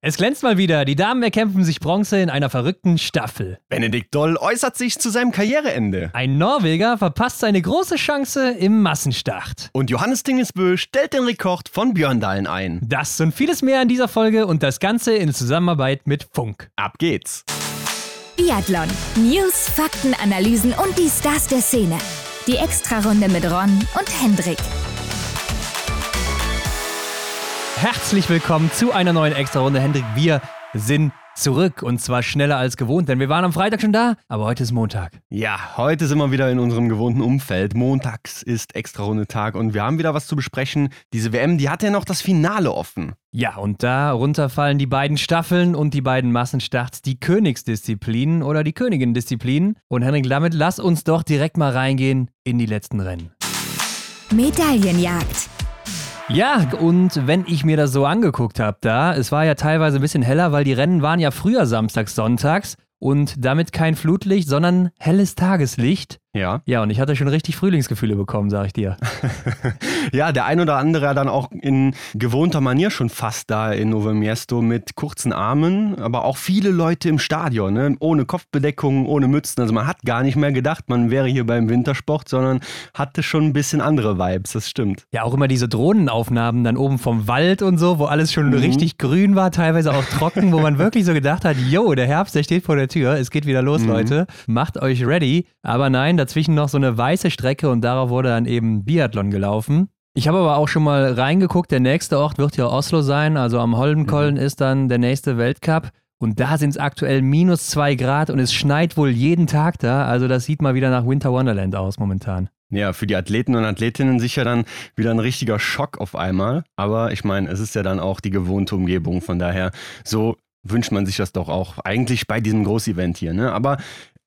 Es glänzt mal wieder. Die Damen erkämpfen sich Bronze in einer verrückten Staffel. Benedikt Doll äußert sich zu seinem Karriereende. Ein Norweger verpasst seine große Chance im Massenstart. Und Johannes Dingesbö stellt den Rekord von Björndalen ein. Das und vieles mehr in dieser Folge und das Ganze in Zusammenarbeit mit Funk. Ab geht's. Biathlon. News, Fakten, Analysen und die Stars der Szene. Die Extrarunde mit Ron und Hendrik. Herzlich willkommen zu einer neuen Extra-Runde. Hendrik, wir sind zurück und zwar schneller als gewohnt, denn wir waren am Freitag schon da, aber heute ist Montag. Ja, heute sind wir wieder in unserem gewohnten Umfeld. Montags ist Extra-Runde Tag und wir haben wieder was zu besprechen. Diese WM, die hat ja noch das Finale offen. Ja, und darunter fallen die beiden Staffeln und die beiden Massenstarts, die Königsdisziplinen oder die Königin-Disziplinen. Und Henrik, damit lass uns doch direkt mal reingehen in die letzten Rennen. Medaillenjagd. Ja, und wenn ich mir das so angeguckt habe da, es war ja teilweise ein bisschen heller, weil die Rennen waren ja früher samstags, sonntags und damit kein Flutlicht, sondern helles Tageslicht. Ja. Ja, und ich hatte schon richtig Frühlingsgefühle bekommen, sag ich dir. ja, der ein oder andere dann auch in gewohnter Manier schon fast da in Novo Miesto mit kurzen Armen, aber auch viele Leute im Stadion, ne? ohne Kopfbedeckung, ohne Mützen. Also man hat gar nicht mehr gedacht, man wäre hier beim Wintersport, sondern hatte schon ein bisschen andere Vibes, das stimmt. Ja, auch immer diese Drohnenaufnahmen dann oben vom Wald und so, wo alles schon mhm. richtig grün war, teilweise auch trocken, wo man wirklich so gedacht hat, yo, der Herbst, der steht vor der Tür, es geht wieder los, mhm. Leute, macht euch ready. Aber nein, dazwischen noch so eine weiße Strecke und darauf wurde dann eben Biathlon gelaufen. Ich habe aber auch schon mal reingeguckt, der nächste Ort wird ja Oslo sein, also am Holmenkollen mhm. ist dann der nächste Weltcup. Und da sind es aktuell minus zwei Grad und es schneit wohl jeden Tag da. Also das sieht mal wieder nach Winter Wonderland aus momentan. Ja, für die Athleten und Athletinnen sicher dann wieder ein richtiger Schock auf einmal. Aber ich meine, es ist ja dann auch die gewohnte Umgebung. Von daher, so wünscht man sich das doch auch eigentlich bei diesem Großevent hier. Ne? Aber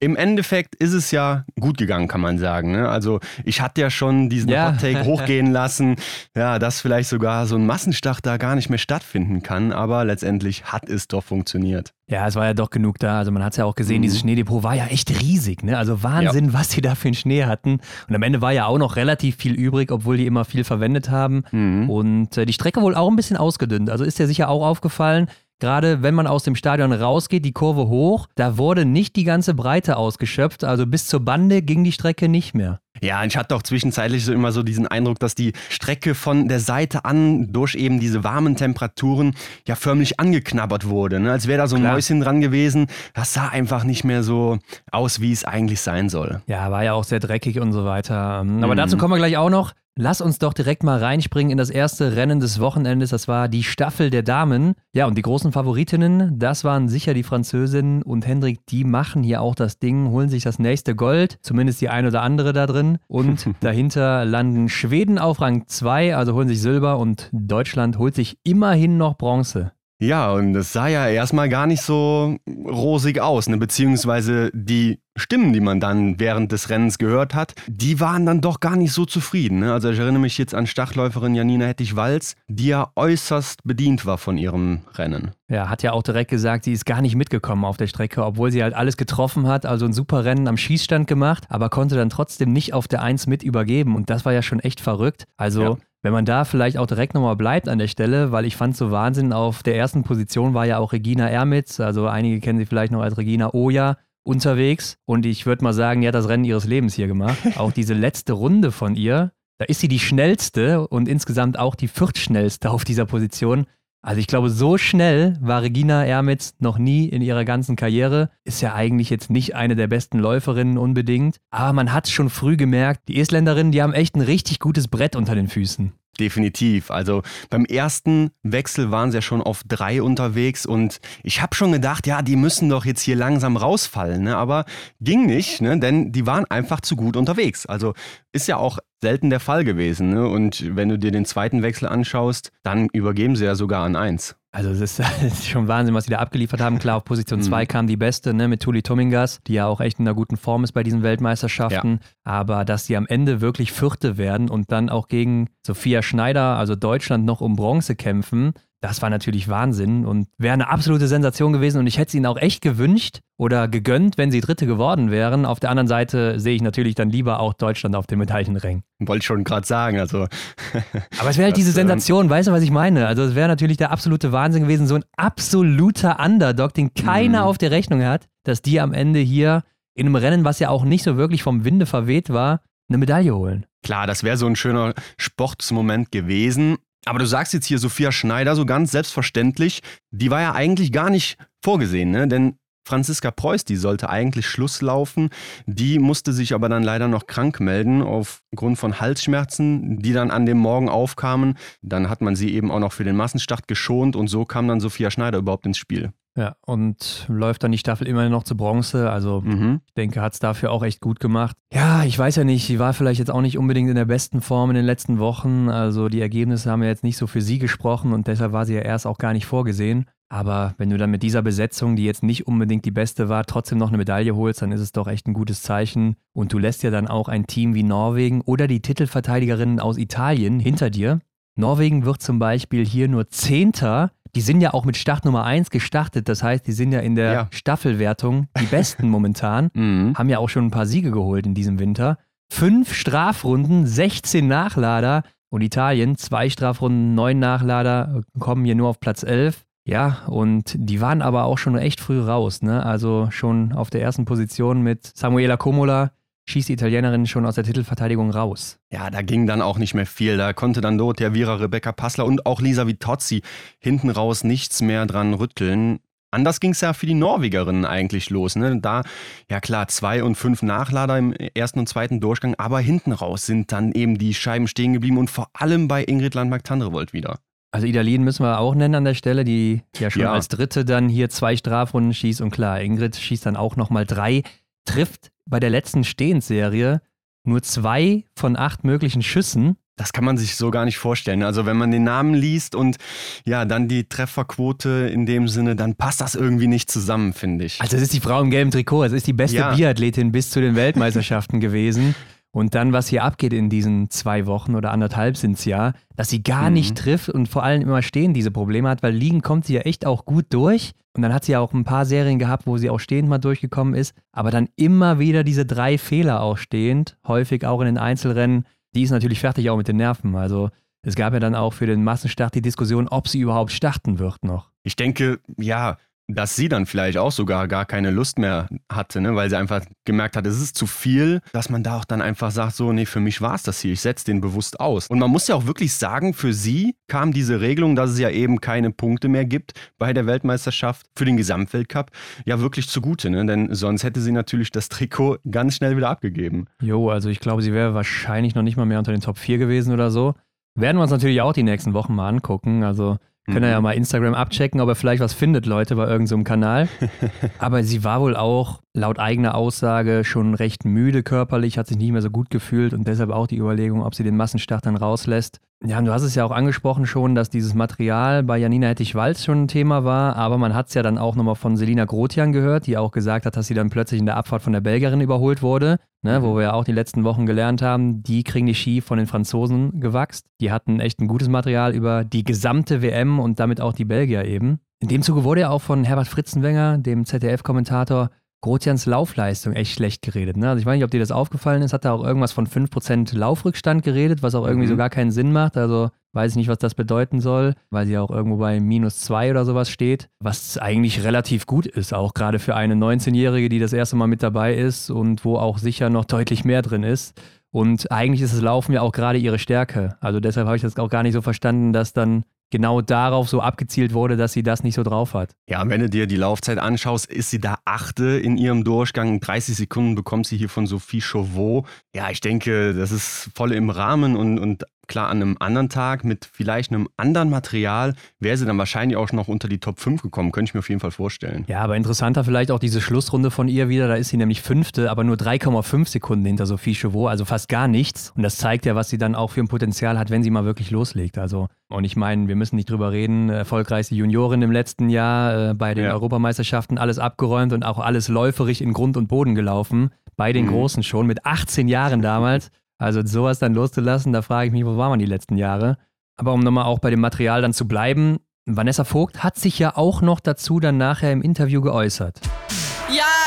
im Endeffekt ist es ja gut gegangen, kann man sagen. Ne? Also ich hatte ja schon diesen ja. Hot Take hochgehen lassen, ja, dass vielleicht sogar so ein Massenstart da gar nicht mehr stattfinden kann, aber letztendlich hat es doch funktioniert. Ja, es war ja doch genug da. Also man hat es ja auch gesehen, mhm. dieses Schneedepot war ja echt riesig. Ne? Also Wahnsinn, ja. was die da für einen Schnee hatten. Und am Ende war ja auch noch relativ viel übrig, obwohl die immer viel verwendet haben. Mhm. Und äh, die Strecke wohl auch ein bisschen ausgedünnt. Also ist ja sicher auch aufgefallen gerade wenn man aus dem Stadion rausgeht, die Kurve hoch, da wurde nicht die ganze Breite ausgeschöpft. Also bis zur Bande ging die Strecke nicht mehr. Ja, ich hatte auch zwischenzeitlich so immer so diesen Eindruck, dass die Strecke von der Seite an durch eben diese warmen Temperaturen ja förmlich angeknabbert wurde. Ne? Als wäre da so ein Klar. Mäuschen dran gewesen. Das sah einfach nicht mehr so aus, wie es eigentlich sein soll. Ja, war ja auch sehr dreckig und so weiter. Aber mhm. dazu kommen wir gleich auch noch. Lass uns doch direkt mal reinspringen in das erste Rennen des Wochenendes. Das war die Staffel der Damen. Ja, und die großen Favoritinnen, das waren sicher die Französinnen und Hendrik, die machen hier auch das Ding, holen sich das nächste Gold, zumindest die ein oder andere da drin. Und dahinter landen Schweden auf Rang 2, also holen sich Silber und Deutschland holt sich immerhin noch Bronze. Ja, und es sah ja erstmal gar nicht so rosig aus, ne? beziehungsweise die Stimmen, die man dann während des Rennens gehört hat, die waren dann doch gar nicht so zufrieden. Ne? Also ich erinnere mich jetzt an Stachläuferin Janina Hettich-Walz, die ja äußerst bedient war von ihrem Rennen. Ja, hat ja auch direkt gesagt, sie ist gar nicht mitgekommen auf der Strecke, obwohl sie halt alles getroffen hat, also ein super Rennen am Schießstand gemacht, aber konnte dann trotzdem nicht auf der Eins mit übergeben und das war ja schon echt verrückt. Also ja. Wenn man da vielleicht auch direkt nochmal bleibt an der Stelle, weil ich fand so Wahnsinn, auf der ersten Position war ja auch Regina Ermitz, also einige kennen sie vielleicht noch als Regina Oja unterwegs und ich würde mal sagen, die hat das Rennen ihres Lebens hier gemacht. Auch diese letzte Runde von ihr, da ist sie die schnellste und insgesamt auch die viertschnellste auf dieser Position. Also ich glaube, so schnell war Regina Ermitz noch nie in ihrer ganzen Karriere. Ist ja eigentlich jetzt nicht eine der besten Läuferinnen unbedingt. Aber man hat schon früh gemerkt, die Estländerinnen, die haben echt ein richtig gutes Brett unter den Füßen. Definitiv. Also beim ersten Wechsel waren sie ja schon auf drei unterwegs und ich habe schon gedacht, ja, die müssen doch jetzt hier langsam rausfallen, ne? aber ging nicht, ne? denn die waren einfach zu gut unterwegs. Also ist ja auch selten der Fall gewesen. Ne? Und wenn du dir den zweiten Wechsel anschaust, dann übergeben sie ja sogar an eins. Also es ist, ist, schon Wahnsinn, was sie da abgeliefert haben. Klar, auf Position 2 mhm. kam die beste, ne, mit Tuli Tomingas, die ja auch echt in einer guten Form ist bei diesen Weltmeisterschaften. Ja. Aber dass sie am Ende wirklich Vierte werden und dann auch gegen Sophia Schneider, also Deutschland, noch um Bronze kämpfen, das war natürlich Wahnsinn und wäre eine absolute Sensation gewesen und ich hätte es ihnen auch echt gewünscht oder gegönnt, wenn sie Dritte geworden wären. Auf der anderen Seite sehe ich natürlich dann lieber auch Deutschland auf dem Medaillenring. Wollte ich schon gerade sagen, also. Aber es wäre halt diese ähm, Sensation, weißt du, was ich meine? Also es wäre natürlich der absolute Wahnsinn gewesen, so ein absoluter Underdog, den keiner mhm. auf der Rechnung hat, dass die am Ende hier in einem Rennen, was ja auch nicht so wirklich vom Winde verweht war, eine Medaille holen. Klar, das wäre so ein schöner Sportsmoment gewesen. Aber du sagst jetzt hier Sophia Schneider so ganz selbstverständlich, die war ja eigentlich gar nicht vorgesehen, ne? Denn Franziska Preuß, die sollte eigentlich Schluss laufen. Die musste sich aber dann leider noch krank melden aufgrund von Halsschmerzen, die dann an dem Morgen aufkamen. Dann hat man sie eben auch noch für den Massenstart geschont und so kam dann Sophia Schneider überhaupt ins Spiel. Ja, und läuft dann die Staffel immerhin noch zu Bronze. Also mhm. ich denke, hat es dafür auch echt gut gemacht. Ja, ich weiß ja nicht, sie war vielleicht jetzt auch nicht unbedingt in der besten Form in den letzten Wochen. Also die Ergebnisse haben ja jetzt nicht so für sie gesprochen und deshalb war sie ja erst auch gar nicht vorgesehen. Aber wenn du dann mit dieser Besetzung, die jetzt nicht unbedingt die beste war, trotzdem noch eine Medaille holst, dann ist es doch echt ein gutes Zeichen. Und du lässt ja dann auch ein Team wie Norwegen oder die Titelverteidigerinnen aus Italien hinter dir. Norwegen wird zum Beispiel hier nur Zehnter die sind ja auch mit Start Nummer 1 gestartet. Das heißt, die sind ja in der ja. Staffelwertung die besten momentan. Mhm. Haben ja auch schon ein paar Siege geholt in diesem Winter. Fünf Strafrunden, 16 Nachlader. Und Italien, zwei Strafrunden, neun Nachlader, kommen hier nur auf Platz 11. Ja, und die waren aber auch schon echt früh raus. Ne? Also schon auf der ersten Position mit Samuela Comola, schießt die Italienerin schon aus der Titelverteidigung raus. Ja, da ging dann auch nicht mehr viel. Da konnte dann Dorothea Vira, Rebecca Passler und auch Lisa Vitozzi hinten raus nichts mehr dran rütteln. Anders ging es ja für die Norwegerinnen eigentlich los. Ne? Da, ja klar, zwei und fünf Nachlader im ersten und zweiten Durchgang, aber hinten raus sind dann eben die Scheiben stehen geblieben und vor allem bei Ingrid Landmark-Tandrevold wieder. Also Idalin müssen wir auch nennen an der Stelle, die ja schon ja. als Dritte dann hier zwei Strafrunden schießt und klar, Ingrid schießt dann auch nochmal drei, trifft bei der letzten Stehensserie nur zwei von acht möglichen Schüssen. Das kann man sich so gar nicht vorstellen. Also wenn man den Namen liest und ja, dann die Trefferquote in dem Sinne, dann passt das irgendwie nicht zusammen, finde ich. Also es ist die Frau im gelben Trikot, es ist die beste ja. Biathletin bis zu den Weltmeisterschaften gewesen. Und dann, was hier abgeht in diesen zwei Wochen oder anderthalb sind es ja, dass sie gar mhm. nicht trifft und vor allem immer stehen diese Probleme hat, weil liegen kommt sie ja echt auch gut durch. Und dann hat sie ja auch ein paar Serien gehabt, wo sie auch stehend mal durchgekommen ist, aber dann immer wieder diese drei Fehler auch stehend, häufig auch in den Einzelrennen. Die ist natürlich fertig auch mit den Nerven. Also es gab ja dann auch für den Massenstart die Diskussion, ob sie überhaupt starten wird noch. Ich denke, ja, dass sie dann vielleicht auch sogar gar keine Lust mehr hatte, ne? weil sie einfach gemerkt hat, es ist zu viel, dass man da auch dann einfach sagt, so, nee, für mich war es das hier, ich setze den bewusst aus. Und man muss ja auch wirklich sagen, für sie kam diese Regelung, dass es ja eben keine Punkte mehr gibt bei der Weltmeisterschaft für den Gesamtweltcup, ja wirklich zugute, ne? denn sonst hätte sie natürlich das Trikot ganz schnell wieder abgegeben. Jo, also ich glaube, sie wäre wahrscheinlich noch nicht mal mehr unter den Top 4 gewesen oder so. Werden wir uns natürlich auch die nächsten Wochen mal angucken, also können mhm. ja mal Instagram abchecken, ob er vielleicht was findet, Leute, bei irgendeinem so Kanal. Aber sie war wohl auch laut eigener Aussage schon recht müde körperlich, hat sich nicht mehr so gut gefühlt und deshalb auch die Überlegung, ob sie den Massenstart dann rauslässt. Ja, du hast es ja auch angesprochen schon, dass dieses Material bei Janina Hettich-Walz schon ein Thema war, aber man hat es ja dann auch nochmal von Selina Grotian gehört, die auch gesagt hat, dass sie dann plötzlich in der Abfahrt von der Belgierin überholt wurde, ne, wo mhm. wir ja auch die letzten Wochen gelernt haben, die kriegen die Ski von den Franzosen gewachst. Die hatten echt ein gutes Material über die gesamte WM und damit auch die Belgier eben. In dem Zuge wurde ja auch von Herbert Fritzenwenger, dem ZDF-Kommentator, Grotians Laufleistung echt schlecht geredet. Ne? Also ich weiß nicht, ob dir das aufgefallen ist, hat er auch irgendwas von 5% Laufrückstand geredet, was auch irgendwie mhm. so gar keinen Sinn macht. Also weiß ich nicht, was das bedeuten soll, weil sie auch irgendwo bei minus 2 oder sowas steht, was eigentlich relativ gut ist, auch gerade für eine 19-Jährige, die das erste Mal mit dabei ist und wo auch sicher noch deutlich mehr drin ist. Und eigentlich ist das Laufen ja auch gerade ihre Stärke. Also deshalb habe ich das auch gar nicht so verstanden, dass dann genau darauf so abgezielt wurde, dass sie das nicht so drauf hat. Ja, wenn du dir die Laufzeit anschaust, ist sie da achte in ihrem Durchgang. 30 Sekunden bekommt sie hier von Sophie Chauveau. Ja, ich denke, das ist voll im Rahmen und, und klar, an einem anderen Tag mit vielleicht einem anderen Material wäre sie dann wahrscheinlich auch noch unter die Top 5 gekommen. Könnte ich mir auf jeden Fall vorstellen. Ja, aber interessanter vielleicht auch diese Schlussrunde von ihr wieder. Da ist sie nämlich Fünfte, aber nur 3,5 Sekunden hinter Sophie Chauveau, also fast gar nichts. Und das zeigt ja, was sie dann auch für ein Potenzial hat, wenn sie mal wirklich loslegt. Also, und ich meine, wir müssen nicht drüber reden. Erfolgreichste Juniorin im letzten Jahr äh, bei den ja. Europameisterschaften, alles abgeräumt und auch alles läuferig in Grund und Boden gelaufen. Bei den mhm. Großen schon, mit 18 Jahren damals. Also sowas dann loszulassen, da frage ich mich, wo war man die letzten Jahre? Aber um nochmal auch bei dem Material dann zu bleiben, Vanessa Vogt hat sich ja auch noch dazu dann nachher im Interview geäußert.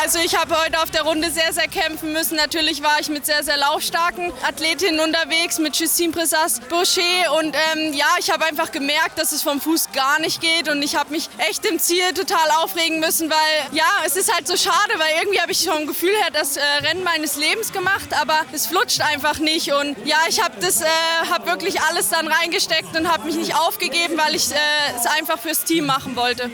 Also ich habe heute auf der Runde sehr, sehr kämpfen müssen. Natürlich war ich mit sehr, sehr laufstarken Athletinnen unterwegs, mit Justine Pressas Boucher. Und ähm, ja, ich habe einfach gemerkt, dass es vom Fuß gar nicht geht. Und ich habe mich echt im Ziel total aufregen müssen, weil ja, es ist halt so schade, weil irgendwie habe ich vom Gefühl her das äh, Rennen meines Lebens gemacht, aber es flutscht einfach nicht. Und ja, ich habe das, äh, habe wirklich alles dann reingesteckt und habe mich nicht aufgegeben, weil ich äh, es einfach fürs Team machen wollte.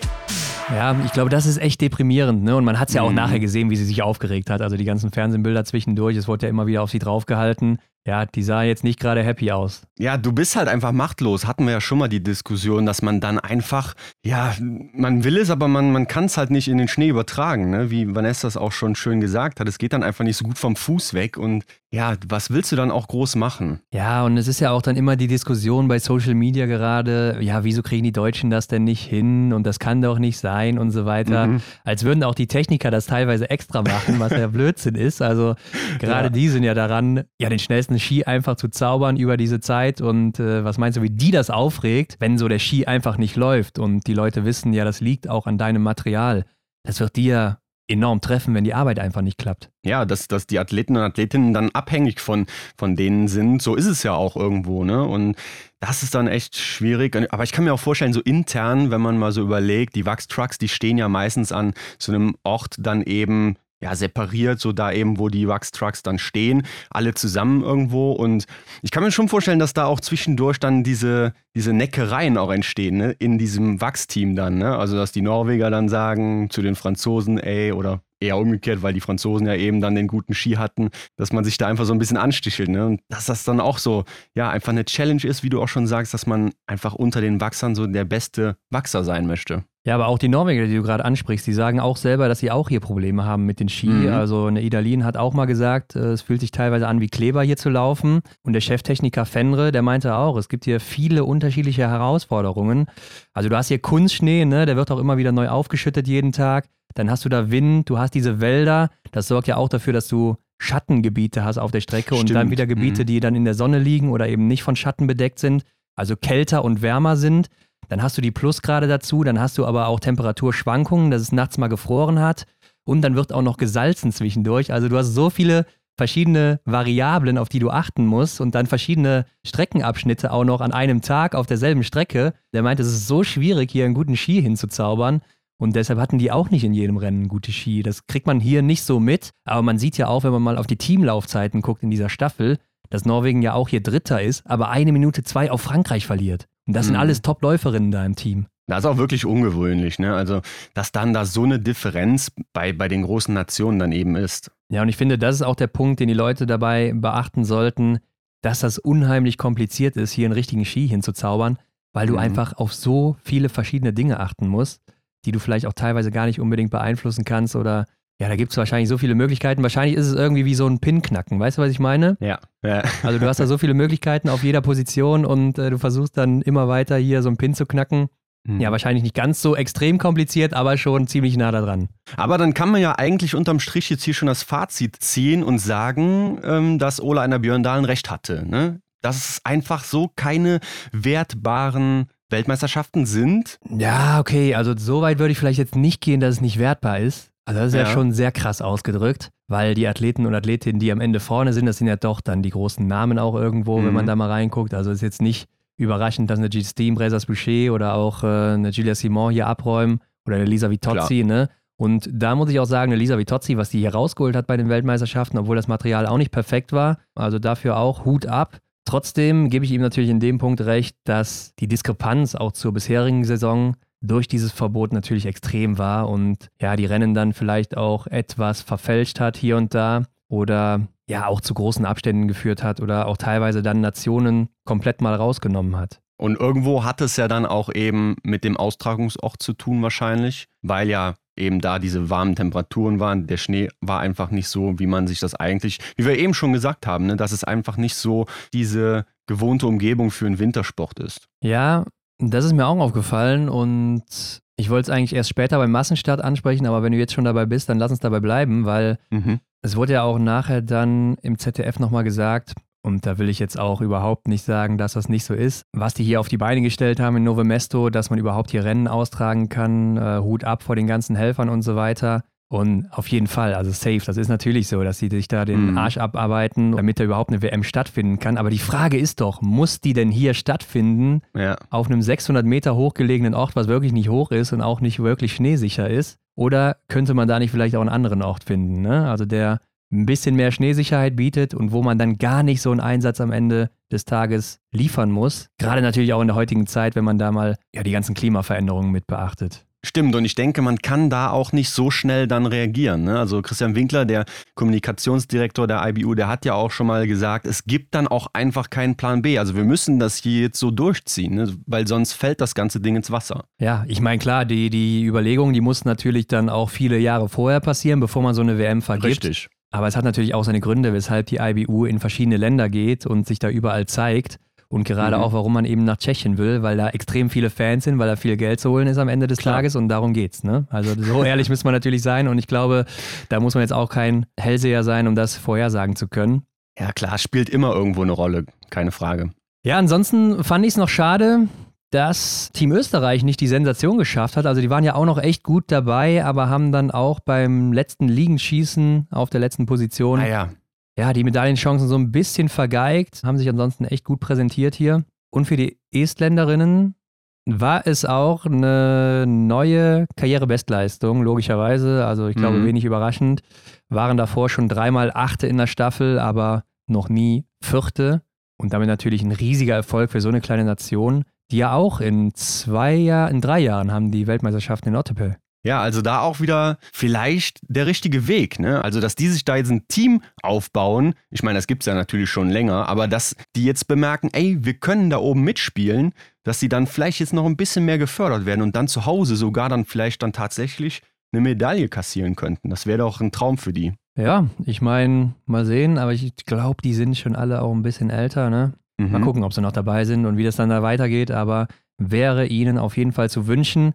Ja, ich glaube, das ist echt deprimierend. Ne? Und man hat es ja auch mhm. nachher gesehen, wie sie sich aufgeregt hat. Also die ganzen Fernsehbilder zwischendurch, es wurde ja immer wieder auf sie draufgehalten. Ja, die sah jetzt nicht gerade happy aus. Ja, du bist halt einfach machtlos. Hatten wir ja schon mal die Diskussion, dass man dann einfach, ja, man will es, aber man, man kann es halt nicht in den Schnee übertragen, ne? wie Vanessa es auch schon schön gesagt hat. Es geht dann einfach nicht so gut vom Fuß weg und ja, was willst du dann auch groß machen? Ja, und es ist ja auch dann immer die Diskussion bei Social Media gerade, ja, wieso kriegen die Deutschen das denn nicht hin und das kann doch nicht sein und so weiter. Mhm. Als würden auch die Techniker das teilweise extra machen, was ja Blödsinn ist. Also gerade ja. die sind ja daran, ja, den schnellsten Ski einfach zu zaubern über diese Zeit. Und äh, was meinst du, wie die das aufregt, wenn so der Ski einfach nicht läuft und die Leute wissen, ja, das liegt auch an deinem Material. Das wird dir enorm treffen, wenn die Arbeit einfach nicht klappt. Ja, dass, dass die Athleten und Athletinnen dann abhängig von, von denen sind, so ist es ja auch irgendwo, ne? Und das ist dann echt schwierig. Aber ich kann mir auch vorstellen, so intern, wenn man mal so überlegt, die Wachstrucks, die stehen ja meistens an so einem Ort dann eben ja, separiert, so da eben, wo die Wachstrucks dann stehen, alle zusammen irgendwo. Und ich kann mir schon vorstellen, dass da auch zwischendurch dann diese, diese Neckereien auch entstehen, ne? in diesem Wachsteam dann. Ne? Also, dass die Norweger dann sagen zu den Franzosen, ey, oder eher umgekehrt, weil die Franzosen ja eben dann den guten Ski hatten, dass man sich da einfach so ein bisschen anstichelt. Ne? Und dass das dann auch so, ja, einfach eine Challenge ist, wie du auch schon sagst, dass man einfach unter den Wachsern so der beste Wachser sein möchte. Ja, aber auch die Norweger, die du gerade ansprichst, die sagen auch selber, dass sie auch hier Probleme haben mit den Ski. Mhm. Also eine Idalin hat auch mal gesagt, äh, es fühlt sich teilweise an wie Kleber hier zu laufen. Und der Cheftechniker Fenre, der meinte auch, es gibt hier viele unterschiedliche Herausforderungen. Also du hast hier Kunstschnee, ne? der wird auch immer wieder neu aufgeschüttet jeden Tag. Dann hast du da Wind, du hast diese Wälder. Das sorgt ja auch dafür, dass du Schattengebiete hast auf der Strecke Stimmt. und dann wieder Gebiete, mhm. die dann in der Sonne liegen oder eben nicht von Schatten bedeckt sind, also kälter und wärmer sind. Dann hast du die Plusgrade dazu, dann hast du aber auch Temperaturschwankungen, dass es nachts mal gefroren hat und dann wird auch noch gesalzen zwischendurch. Also du hast so viele verschiedene Variablen, auf die du achten musst und dann verschiedene Streckenabschnitte auch noch an einem Tag auf derselben Strecke. Der meint, es ist so schwierig, hier einen guten Ski hinzuzaubern. Und deshalb hatten die auch nicht in jedem Rennen gute Ski. Das kriegt man hier nicht so mit. Aber man sieht ja auch, wenn man mal auf die Teamlaufzeiten guckt in dieser Staffel, dass Norwegen ja auch hier Dritter ist, aber eine Minute zwei auf Frankreich verliert. Und das mhm. sind alles Top-Läuferinnen da im Team. Das ist auch wirklich ungewöhnlich, ne? Also, dass dann da so eine Differenz bei, bei den großen Nationen dann eben ist. Ja, und ich finde, das ist auch der Punkt, den die Leute dabei beachten sollten, dass das unheimlich kompliziert ist, hier einen richtigen Ski hinzuzaubern, weil du mhm. einfach auf so viele verschiedene Dinge achten musst, die du vielleicht auch teilweise gar nicht unbedingt beeinflussen kannst oder ja, da gibt es wahrscheinlich so viele Möglichkeiten. Wahrscheinlich ist es irgendwie wie so ein Pin knacken. Weißt du, was ich meine? Ja. ja. Also du hast da so viele Möglichkeiten auf jeder Position und äh, du versuchst dann immer weiter hier so einen Pin zu knacken. Hm. Ja, wahrscheinlich nicht ganz so extrem kompliziert, aber schon ziemlich nah da dran. Aber dann kann man ja eigentlich unterm Strich jetzt hier schon das Fazit ziehen und sagen, ähm, dass Ola einer Björn Dahlen recht hatte. Ne? Dass es einfach so keine wertbaren Weltmeisterschaften sind. Ja, okay, also so weit würde ich vielleicht jetzt nicht gehen, dass es nicht wertbar ist. Also das ist ja. ja. schon sehr krass ausgedrückt, weil die Athleten und Athletinnen, die am Ende vorne sind, das sind ja doch dann die großen Namen auch irgendwo, mhm. wenn man mhm. da mal reinguckt. Also es ist jetzt nicht überraschend, dass eine Justine Bresas Boucher oder auch äh, eine Julia Simon hier abräumen oder eine Lisa Vitozzi, ne? Und da muss ich auch sagen, eine Lisa Vitozzi, was die hier rausgeholt hat bei den Weltmeisterschaften, obwohl das Material auch nicht perfekt war, also dafür auch Hut ab. Trotzdem gebe ich ihm natürlich in dem Punkt recht, dass die Diskrepanz auch zur bisherigen Saison durch dieses Verbot natürlich extrem war und ja, die Rennen dann vielleicht auch etwas verfälscht hat hier und da oder ja auch zu großen Abständen geführt hat oder auch teilweise dann Nationen komplett mal rausgenommen hat. Und irgendwo hat es ja dann auch eben mit dem Austragungsort zu tun wahrscheinlich, weil ja eben da diese warmen Temperaturen waren. Der Schnee war einfach nicht so, wie man sich das eigentlich, wie wir eben schon gesagt haben, ne, dass es einfach nicht so diese gewohnte Umgebung für einen Wintersport ist. Ja, das ist mir auch aufgefallen und ich wollte es eigentlich erst später beim Massenstart ansprechen, aber wenn du jetzt schon dabei bist, dann lass uns dabei bleiben, weil mhm. es wurde ja auch nachher dann im ZDF nochmal gesagt, Und da will ich jetzt auch überhaupt nicht sagen, dass das nicht so ist. Was die hier auf die Beine gestellt haben in Novo Mesto, dass man überhaupt hier Rennen austragen kann, äh, Hut ab vor den ganzen Helfern und so weiter. Und auf jeden Fall, also safe, das ist natürlich so, dass sie sich da den Mhm. Arsch abarbeiten, damit da überhaupt eine WM stattfinden kann. Aber die Frage ist doch, muss die denn hier stattfinden, Ja. auf einem 600 Meter hochgelegenen Ort, was wirklich nicht hoch ist und auch nicht wirklich schneesicher ist? Oder könnte man da nicht vielleicht auch einen anderen Ort finden, ne? Also der ein bisschen mehr Schneesicherheit bietet und wo man dann gar nicht so einen Einsatz am Ende des Tages liefern muss. Gerade natürlich auch in der heutigen Zeit, wenn man da mal ja, die ganzen Klimaveränderungen mit beachtet. Stimmt, und ich denke, man kann da auch nicht so schnell dann reagieren. Ne? Also Christian Winkler, der Kommunikationsdirektor der IBU, der hat ja auch schon mal gesagt, es gibt dann auch einfach keinen Plan B. Also wir müssen das hier jetzt so durchziehen, ne? weil sonst fällt das ganze Ding ins Wasser. Ja, ich meine, klar, die, die Überlegungen, die mussten natürlich dann auch viele Jahre vorher passieren, bevor man so eine WM vergibt. Richtig. Aber es hat natürlich auch seine Gründe, weshalb die IBU in verschiedene Länder geht und sich da überall zeigt. Und gerade Mhm. auch, warum man eben nach Tschechien will, weil da extrem viele Fans sind, weil da viel Geld zu holen ist am Ende des Klar. Tages und darum geht's. Ne? Also so ehrlich muss man natürlich sein und ich glaube, da muss man jetzt auch kein Hellseher sein, um das vorhersagen zu können. Ja klar, spielt immer irgendwo eine Rolle, keine Frage. Ja, ansonsten fand ich es noch schade, dass Team Österreich nicht die Sensation geschafft hat. Also die waren ja auch noch echt gut dabei, aber haben dann auch beim letzten Liegenschießen auf der letzten Position Ah ja, ja, die Medaillenchancen so ein bisschen vergeigt, haben sich ansonsten echt gut präsentiert hier. Und für die Estländerinnen war es auch eine neue Karrierebestleistung, logischerweise. Also ich glaube, Mhm. wenig überraschend. Waren davor schon dreimal Achte in der Staffel, aber noch nie Vierte. Und damit natürlich ein riesiger Erfolg für so eine kleine Nation, die ja auch in zwei Jahren, in drei Jahren haben die Weltmeisterschaften in Ottepel. Ja, also da auch wieder vielleicht der richtige Weg. Ne? Also, dass die sich da jetzt ein Team aufbauen, ich meine, das gibt es ja natürlich schon länger, aber dass die jetzt bemerken, ey, wir können da oben mitspielen, dass sie dann vielleicht jetzt noch ein bisschen mehr gefördert werden und dann zu Hause sogar dann vielleicht dann tatsächlich eine Medaille kassieren könnten. Das wäre doch ein Traum für die. Ja, ich meine, mal sehen, aber ich glaube, die sind schon alle auch ein bisschen älter, ne? Mal Mhm. gucken, ob sie noch dabei sind und wie das dann da weitergeht, aber wäre ihnen auf jeden Fall zu wünschen.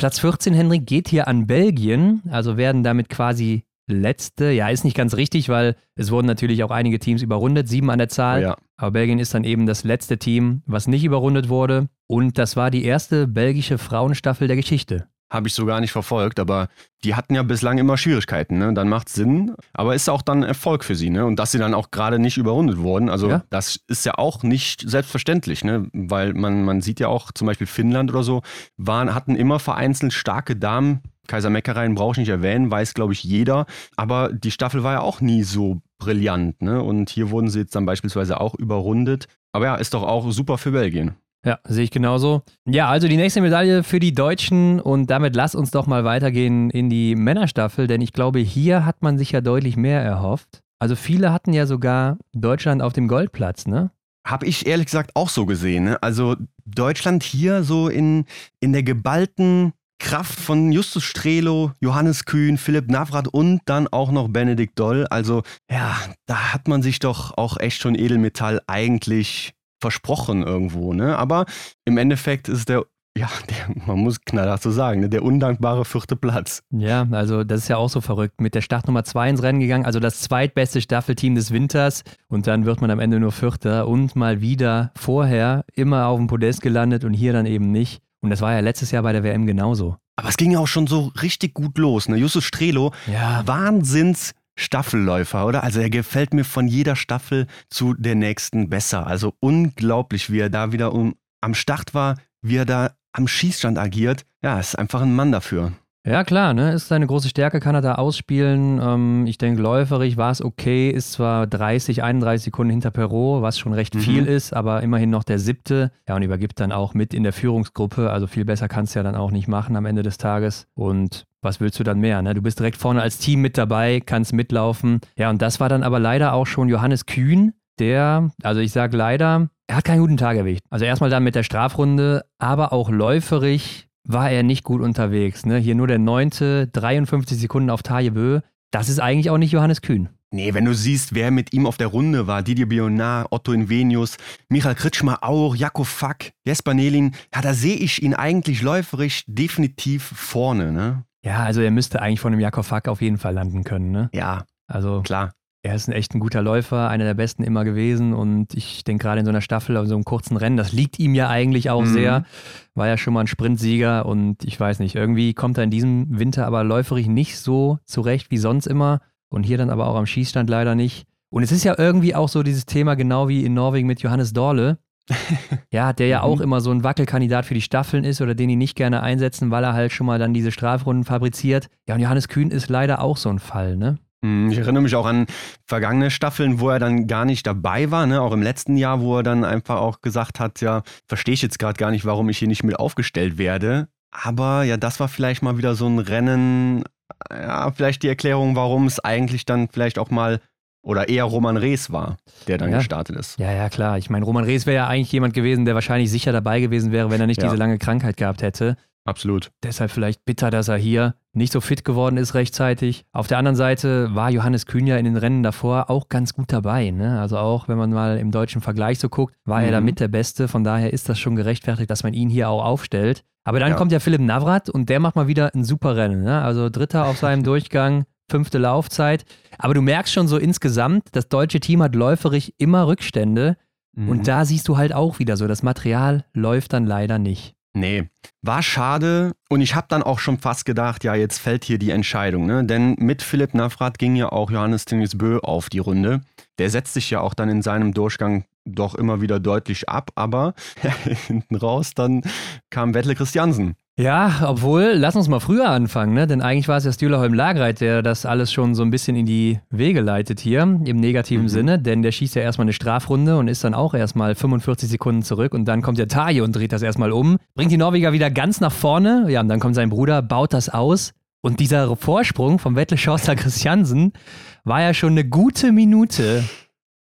Platz 14, Henrik, geht hier an Belgien, also werden damit quasi letzte. Ja, ist nicht ganz richtig, weil es wurden natürlich auch einige Teams überrundet, sieben an der Zahl. ja. Aber Belgien ist dann eben das letzte Team, was nicht überrundet wurde. Und das war die erste belgische Frauenstaffel der Geschichte. Habe ich so gar nicht verfolgt, aber die hatten ja bislang immer Schwierigkeiten. Ne? Dann macht Sinn, aber ist auch dann Erfolg für sie. Ne? Und dass sie dann auch gerade nicht überrundet wurden, also Ja. das ist ja auch nicht selbstverständlich, ne? weil man, man sieht ja auch zum Beispiel Finnland oder so, waren, hatten immer vereinzelt starke Damen. Kaiser Meckereien brauche ich nicht erwähnen, weiß glaube ich jeder. Aber die Staffel war ja auch nie so brillant. Ne? Und hier wurden sie jetzt dann beispielsweise auch überrundet. Aber ja, ist doch auch super für Belgien. Ja, sehe ich genauso. Ja, also die nächste Medaille für die Deutschen und damit lass uns doch mal weitergehen in die Männerstaffel, denn ich glaube, hier hat man sich ja deutlich mehr erhofft. Also viele hatten ja sogar Deutschland auf dem Goldplatz, ne? Habe ich ehrlich gesagt auch so gesehen. Ne? Also Deutschland hier so in, in der geballten Kraft von Justus Strelo, Johannes Kühn, Philipp Navrat und dann auch noch Benedikt Doll. Also ja, da hat man sich doch auch echt schon Edelmetall eigentlich versprochen irgendwo. Ne? Aber im Endeffekt ist der, ja, der, man muss knallhart so sagen, ne? der undankbare vierte Platz. Ja, also das ist ja auch so verrückt. Mit der Startnummer 2 ins Rennen gegangen, also das zweitbeste Staffelteam des Winters und dann wird man am Ende nur Vierter und mal wieder vorher immer auf dem Podest gelandet und hier dann eben nicht. Und das war ja letztes Jahr bei der WM genauso. Aber es ging ja auch schon so richtig gut los. Ne? Justus Strelo, Ja, Wahnsinns Staffelläufer, oder? Also er gefällt mir von jeder Staffel zu der nächsten besser. Also unglaublich, wie er da wieder um, am Start war, wie er da am Schießstand agiert. Ja, ist einfach ein Mann dafür. Ja, klar, ne? Ist seine große Stärke, kann er da ausspielen. Ähm, ich denke, läuferig war es okay, ist zwar 30, 31 Sekunden hinter Perot, was schon recht Mhm. viel ist, aber immerhin noch der siebte. Ja, und übergibt dann auch mit in der Führungsgruppe. Also viel besser kannst du ja dann auch nicht machen am Ende des Tages. Und was willst du dann mehr? Ne? Du bist direkt vorne als Team mit dabei, kannst mitlaufen. Ja, und das war dann aber leider auch schon Johannes Kühn, der, also ich sage leider, er hat keinen guten Tag erwischt. Also erstmal dann mit der Strafrunde, aber auch läuferig war er nicht gut unterwegs. Ne? Hier nur der neunte, 53 Sekunden auf Taille Bö. Das ist eigentlich auch nicht Johannes Kühn. Nee, wenn du siehst, wer mit ihm auf der Runde war, Didier Bionard, Otto Invenius, Michael Kritschmer auch, Jakob Fack, Jesper Nelin, ja, da sehe ich ihn eigentlich läuferisch definitiv vorne, ne? Ja, also er müsste eigentlich von dem Jakob Fack auf jeden Fall landen können. Ne? Ja, Also klar. Er ist ein echt ein guter Läufer, einer der besten immer gewesen. Und ich denke gerade in so einer Staffel, auf so einem kurzen Rennen, das liegt ihm ja eigentlich auch mhm. sehr. War ja schon mal ein Sprintsieger und ich weiß nicht, irgendwie kommt er in diesem Winter aber läuferig nicht so zurecht wie sonst immer. Und hier dann aber auch am Schießstand leider nicht. Und es ist ja irgendwie auch so dieses Thema, genau wie in Norwegen mit Johannes Dorle. ja, der ja mhm. auch immer so ein Wackelkandidat für die Staffeln ist oder den die nicht gerne einsetzen, weil er halt schon mal dann diese Strafrunden fabriziert. Ja, und Johannes Kühn ist leider auch so ein Fall, ne? Hm, ich erinnere mich auch an vergangene Staffeln, wo er dann gar nicht dabei war, ne? auch im letzten Jahr, wo er dann einfach auch gesagt hat, ja, verstehe ich jetzt gerade gar nicht, warum ich hier nicht mit aufgestellt werde. Aber ja, das war vielleicht mal wieder so ein Rennen, ja, vielleicht die Erklärung, warum es eigentlich dann vielleicht auch mal oder eher Roman Rees war, der dann ja. gestartet ist. Ja, ja, klar. Ich meine, Roman Rees wäre ja eigentlich jemand gewesen, der wahrscheinlich sicher dabei gewesen wäre, wenn er nicht ja. diese lange Krankheit gehabt hätte. Absolut. Deshalb vielleicht bitter, dass er hier nicht so fit geworden ist rechtzeitig. Auf der anderen Seite war Johannes Kühn ja in den Rennen davor auch ganz gut dabei. Ne? Also auch wenn man mal im deutschen Vergleich so guckt, war mhm. er damit der Beste. Von daher ist das schon gerechtfertigt, dass man ihn hier auch aufstellt. Aber dann ja. kommt ja Philipp Navrat und der macht mal wieder ein super Rennen. Ne? Also Dritter auf seinem Durchgang, fünfte Laufzeit. Aber du merkst schon so insgesamt, das deutsche Team hat läuferig immer Rückstände. Mhm. Und da siehst du halt auch wieder so, das Material läuft dann leider nicht. Nee, war schade und ich habe dann auch schon fast gedacht, ja, jetzt fällt hier die Entscheidung, ne? Denn mit Philipp Navrat ging ja auch Johannes Bö auf die Runde. Der setzt sich ja auch dann in seinem Durchgang doch immer wieder deutlich ab, aber hinten raus dann kam Wettle Christiansen ja, obwohl, lass uns mal früher anfangen, ne? denn eigentlich war es ja Stühlerholm Lagreit, der das alles schon so ein bisschen in die Wege leitet hier, im negativen mhm. Sinne, denn der schießt ja erstmal eine Strafrunde und ist dann auch erstmal 45 Sekunden zurück und dann kommt der Taje und dreht das erstmal um, bringt die Norweger wieder ganz nach vorne, ja, und dann kommt sein Bruder, baut das aus und dieser Vorsprung vom Wettle Schorster Christiansen war ja schon eine gute Minute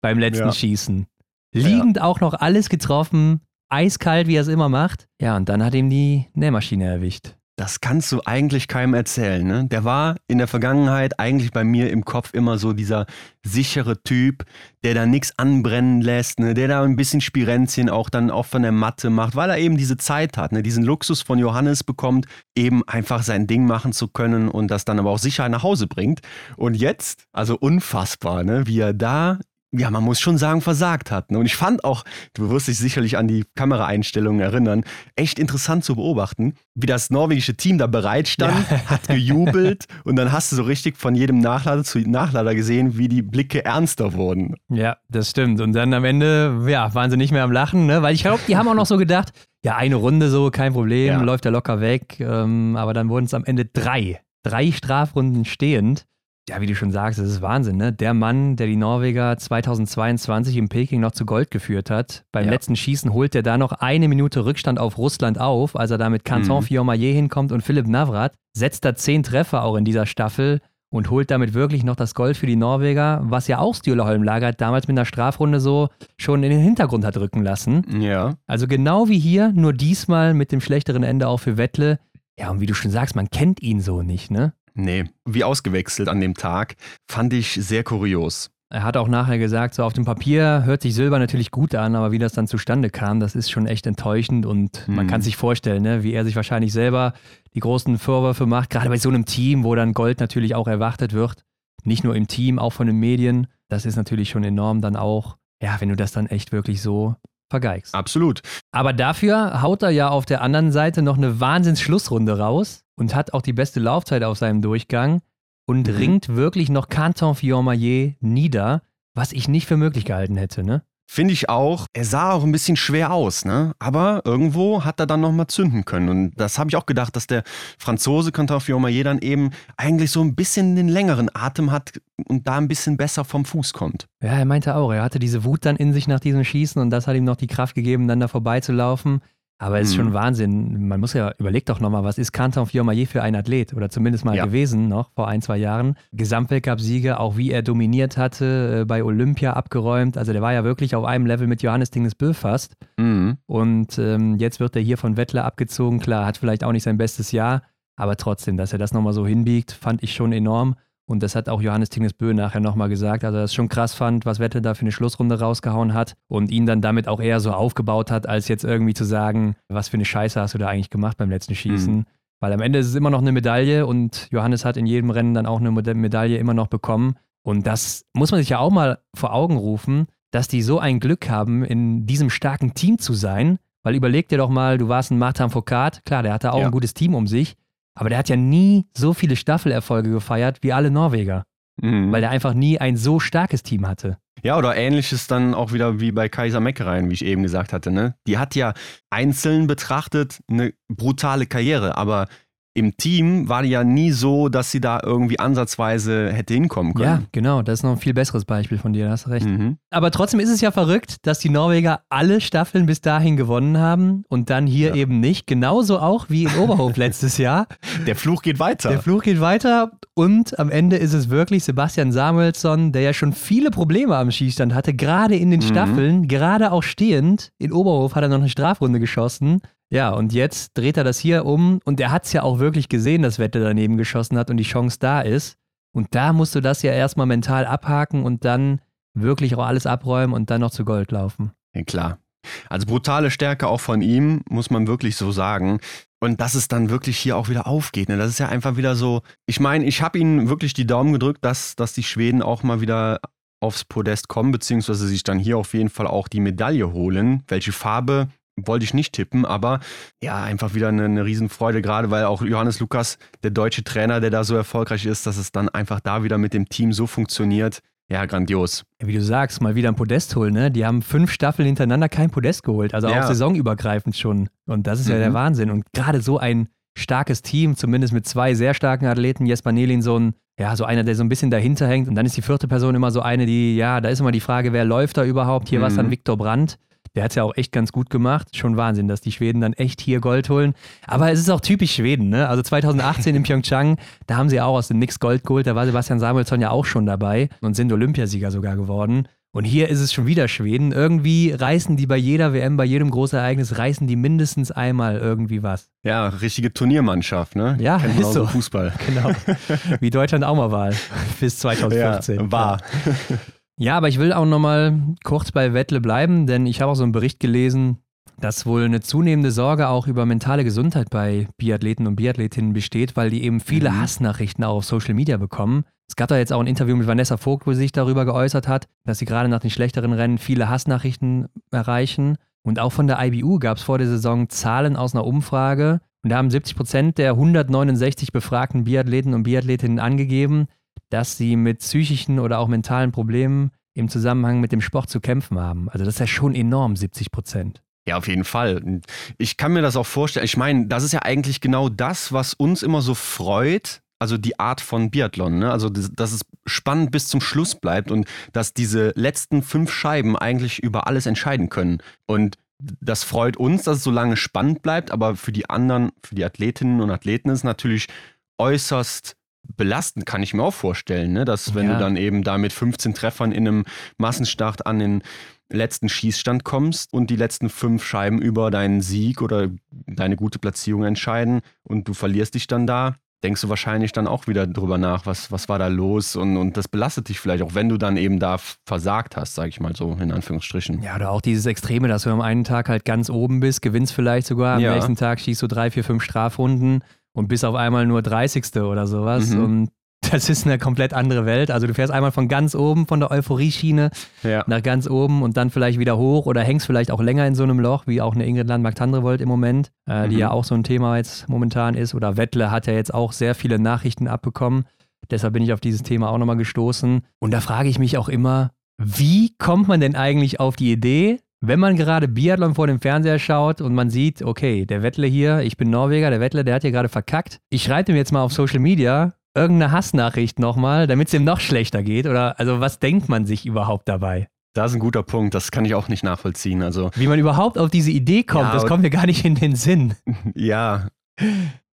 beim letzten ja. Schießen. Liegend ja. auch noch alles getroffen, eiskalt, wie er es immer macht. Ja, und dann hat ihm die Nähmaschine erwischt. Das kannst du eigentlich keinem erzählen. Ne? Der war in der Vergangenheit eigentlich bei mir im Kopf immer so dieser sichere Typ, der da nichts anbrennen lässt, ne? der da ein bisschen Spirenzien auch dann auch von der Matte macht, weil er eben diese Zeit hat, ne? diesen Luxus von Johannes bekommt, eben einfach sein Ding machen zu können und das dann aber auch sicher nach Hause bringt. Und jetzt, also unfassbar, ne? wie er da ja, man muss schon sagen, versagt hat. Ne? Und ich fand auch, du wirst dich sicherlich an die Kameraeinstellungen erinnern, echt interessant zu beobachten, wie das norwegische Team da bereit stand, ja. hat gejubelt und dann hast du so richtig von jedem Nachlader zu Nachlader gesehen, wie die Blicke ernster wurden. Ja, das stimmt. Und dann am Ende, ja, waren sie nicht mehr am Lachen, ne? weil ich glaube, die haben auch noch so gedacht, ja, eine Runde so, kein Problem, ja. läuft ja locker weg. Ähm, aber dann wurden es am Ende drei. Drei Strafrunden stehend. Ja, wie du schon sagst, das ist Wahnsinn, ne? Der Mann, der die Norweger 2022 in Peking noch zu Gold geführt hat, beim ja. letzten Schießen holt er da noch eine Minute Rückstand auf Russland auf, als er da mit Canton mhm. Fiormaillet hinkommt und Philipp Navrat, setzt da zehn Treffer auch in dieser Staffel und holt damit wirklich noch das Gold für die Norweger, was ja auch Stühle Holmlager damals mit einer Strafrunde so schon in den Hintergrund hat rücken lassen. Ja. Also genau wie hier, nur diesmal mit dem schlechteren Ende auch für Wettle. Ja, und wie du schon sagst, man kennt ihn so nicht, ne? Nee, wie ausgewechselt an dem Tag, fand ich sehr kurios. Er hat auch nachher gesagt, so auf dem Papier hört sich Silber natürlich gut an, aber wie das dann zustande kam, das ist schon echt enttäuschend und mhm. man kann sich vorstellen, ne, wie er sich wahrscheinlich selber die großen Vorwürfe macht, gerade bei so einem Team, wo dann Gold natürlich auch erwartet wird. Nicht nur im Team, auch von den Medien. Das ist natürlich schon enorm dann auch, ja, wenn du das dann echt wirklich so vergeigst. Absolut. Aber dafür haut er ja auf der anderen Seite noch eine Wahnsinns-Schlussrunde raus und hat auch die beste Laufzeit auf seinem Durchgang und mhm. ringt wirklich noch Canton Fiormaillet nieder, was ich nicht für möglich gehalten hätte, ne? Finde ich auch. Er sah auch ein bisschen schwer aus, ne? Aber irgendwo hat er dann nochmal zünden können. Und das habe ich auch gedacht, dass der Franzose Fiormaillet dann eben eigentlich so ein bisschen den längeren Atem hat und da ein bisschen besser vom Fuß kommt. Ja, er meinte auch, er hatte diese Wut dann in sich nach diesem Schießen und das hat ihm noch die Kraft gegeben, dann da vorbeizulaufen. Aber es ist schon mhm. Wahnsinn. Man muss ja, überlegt doch nochmal, was ist Canton Fiormaillet für ein Athlet? Oder zumindest mal ja. gewesen noch vor ein, zwei Jahren. Gesamtweltcup-Sieger, auch wie er dominiert hatte, äh, bei Olympia abgeräumt. Also der war ja wirklich auf einem Level mit Johannes Dingesbö fast. Mhm. Und ähm, jetzt wird er hier von Wettler abgezogen. Klar, hat vielleicht auch nicht sein bestes Jahr, aber trotzdem, dass er das nochmal so hinbiegt, fand ich schon enorm. Und das hat auch Johannes Tingesbö nachher nochmal gesagt, also er es schon krass fand, was Wette da für eine Schlussrunde rausgehauen hat und ihn dann damit auch eher so aufgebaut hat, als jetzt irgendwie zu sagen, was für eine Scheiße hast du da eigentlich gemacht beim letzten Schießen. Mhm. Weil am Ende ist es immer noch eine Medaille und Johannes hat in jedem Rennen dann auch eine Medaille immer noch bekommen. Und das muss man sich ja auch mal vor Augen rufen, dass die so ein Glück haben, in diesem starken Team zu sein. Weil überleg dir doch mal, du warst ein Martin Foucault, klar, der hatte auch Ja. ein gutes Team um sich, aber der hat ja nie so viele Staffelerfolge gefeiert wie alle Norweger, Mhm. weil der einfach nie ein so starkes Team hatte. Ja, oder ähnliches dann auch wieder wie bei Kaiser Meckereien, wie ich eben gesagt hatte. Ne? Die hat ja einzeln betrachtet eine brutale Karriere, aber im Team war die ja nie so, dass sie da irgendwie ansatzweise hätte hinkommen Ja, können. genau, das ist noch ein viel besseres Beispiel von dir, da hast du recht. Mhm. Aber trotzdem ist es ja verrückt, dass die Norweger alle Staffeln bis dahin gewonnen haben und dann hier Ja. eben nicht. Genauso auch wie in Oberhof letztes Jahr. Der Fluch geht weiter. Der Fluch geht weiter und am Ende ist es wirklich Sebastian Samuelsson, der ja schon viele Probleme am Schießstand hatte, gerade in den Mhm. Staffeln, gerade auch stehend. In Oberhof hat er noch eine Strafrunde geschossen. Ja, und jetzt dreht er das hier um und er hat es ja auch wirklich gesehen, dass Wette daneben geschossen hat und die Chance da ist. Und da musst du das ja erstmal mental abhaken und dann wirklich auch alles abräumen und dann noch zu Gold laufen. Ja, klar. Also brutale Stärke auch von ihm, muss man wirklich so sagen. Und dass es dann wirklich hier auch wieder aufgeht. Ne? Das ist ja einfach wieder so. Ich meine, ich habe ihnen wirklich die Daumen gedrückt, dass, dass die Schweden auch mal wieder aufs Podest kommen, beziehungsweise sich dann hier auf jeden Fall auch die Medaille holen. Welche Farbe wollte ich nicht tippen, aber ja, einfach wieder eine, eine Riesenfreude, gerade weil auch Johannes Lukas, der deutsche Trainer, der da so erfolgreich ist, dass es dann einfach da wieder mit dem Team so funktioniert. Ja, grandios. Ja, Wie du sagst, mal wieder ein Podest holen, ne? Die haben fünf Staffeln hintereinander kein Podest geholt, also Ja. auch saisonübergreifend schon. Und das ist ja Mhm. der Wahnsinn. Und gerade so ein starkes Team, zumindest mit zwei sehr starken Athleten, Jesper Nelinson, ja, so einer, der so ein bisschen dahinter hängt. Und dann ist die vierte Person immer so eine, die, ja, da ist immer die Frage, wer läuft da überhaupt? Hier war es dann Mhm. Viktor Brandt. Der hat es ja auch echt ganz gut gemacht. Schon Wahnsinn, dass die Schweden dann echt hier Gold holen. Aber es ist auch typisch Schweden, ne? Also 2018 in Pyeongchang, da haben sie auch aus dem Nix Gold geholt. Da war Sebastian Samuelsson ja auch schon dabei und sind Olympiasieger sogar geworden. Und hier ist es schon wieder Schweden. Irgendwie reißen die bei jeder WM, bei jedem Großereignis, reißen die mindestens einmal irgendwie was. Ja, richtige Turniermannschaft, ne? Ja, Kennt ist so. Fußball. Genau. Wie Deutschland auch mal war. Bis 2014. Ja, war. Ja, aber ich will auch nochmal kurz bei Wettle bleiben, denn ich habe auch so einen Bericht gelesen, dass wohl eine zunehmende Sorge auch über mentale Gesundheit bei Biathleten und Biathletinnen besteht, weil die eben viele Mhm. Hassnachrichten auch auf Social Media bekommen. Es gab da jetzt auch ein Interview mit Vanessa Vogt, wo sie sich darüber geäußert hat, dass sie gerade nach den schlechteren Rennen viele Hassnachrichten erreichen. Und auch von der IBU gab es vor der Saison Zahlen aus einer Umfrage. Und da haben 70 Prozent der 169 befragten Biathleten und Biathletinnen angegeben, dass sie mit psychischen oder auch mentalen Problemen im Zusammenhang mit dem Sport zu kämpfen haben. Also das ist ja schon enorm, 70 Prozent. Ja, auf jeden Fall. Ich kann mir das auch vorstellen. Ich meine, das ist ja eigentlich genau das, was uns immer so freut. Also die Art von Biathlon, ne? Also das, dass es spannend bis zum Schluss bleibt und dass diese letzten fünf Scheiben eigentlich über alles entscheiden können. Und das freut uns, dass es so lange spannend bleibt, aber für die anderen, für die Athletinnen und Athleten ist natürlich äußerst belastend, kann ich mir auch vorstellen, ne? Dass wenn Ja. du dann eben da mit 15 Treffern in einem Massenstart an den letzten Schießstand kommst und die letzten fünf Scheiben über deinen Sieg oder deine gute Platzierung entscheiden und du verlierst dich dann da, denkst du wahrscheinlich dann auch wieder drüber nach, was, was war da los und, und das belastet dich vielleicht auch, wenn du dann eben da versagt hast, sag ich mal so in Anführungsstrichen. Ja, oder auch dieses Extreme, dass du am einen Tag halt ganz oben bist, gewinnst vielleicht sogar, am Ja. nächsten Tag schießt du drei, vier, fünf Strafrunden und bist auf einmal nur 30. oder sowas. Mhm. Und das ist eine komplett andere Welt. Also du fährst einmal von ganz oben, von der Euphorie-Schiene Ja. nach ganz oben und dann vielleicht wieder hoch oder hängst vielleicht auch länger in so einem Loch, wie auch eine Ingrid Landmark-Tandrevold im Moment, äh, die Mhm. ja auch so ein Thema jetzt momentan ist. Oder Wettle hat ja jetzt auch sehr viele Nachrichten abbekommen. Deshalb bin ich auf dieses Thema auch nochmal gestoßen. Und da frage ich mich auch immer, wie kommt man denn eigentlich auf die Idee, wenn man gerade Biathlon vor dem Fernseher schaut und man sieht, okay, der Wettle hier, ich bin Norweger, der Wettle, der hat hier gerade verkackt. Ich schreibe ihm jetzt mal auf Social Media irgendeine Hassnachricht nochmal, damit es ihm noch schlechter geht. Oder also was denkt man sich überhaupt dabei? Das ist ein guter Punkt, das kann ich auch nicht nachvollziehen. Also Wie man überhaupt auf diese Idee kommt, Ja, das kommt mir gar nicht in den Sinn. Ja.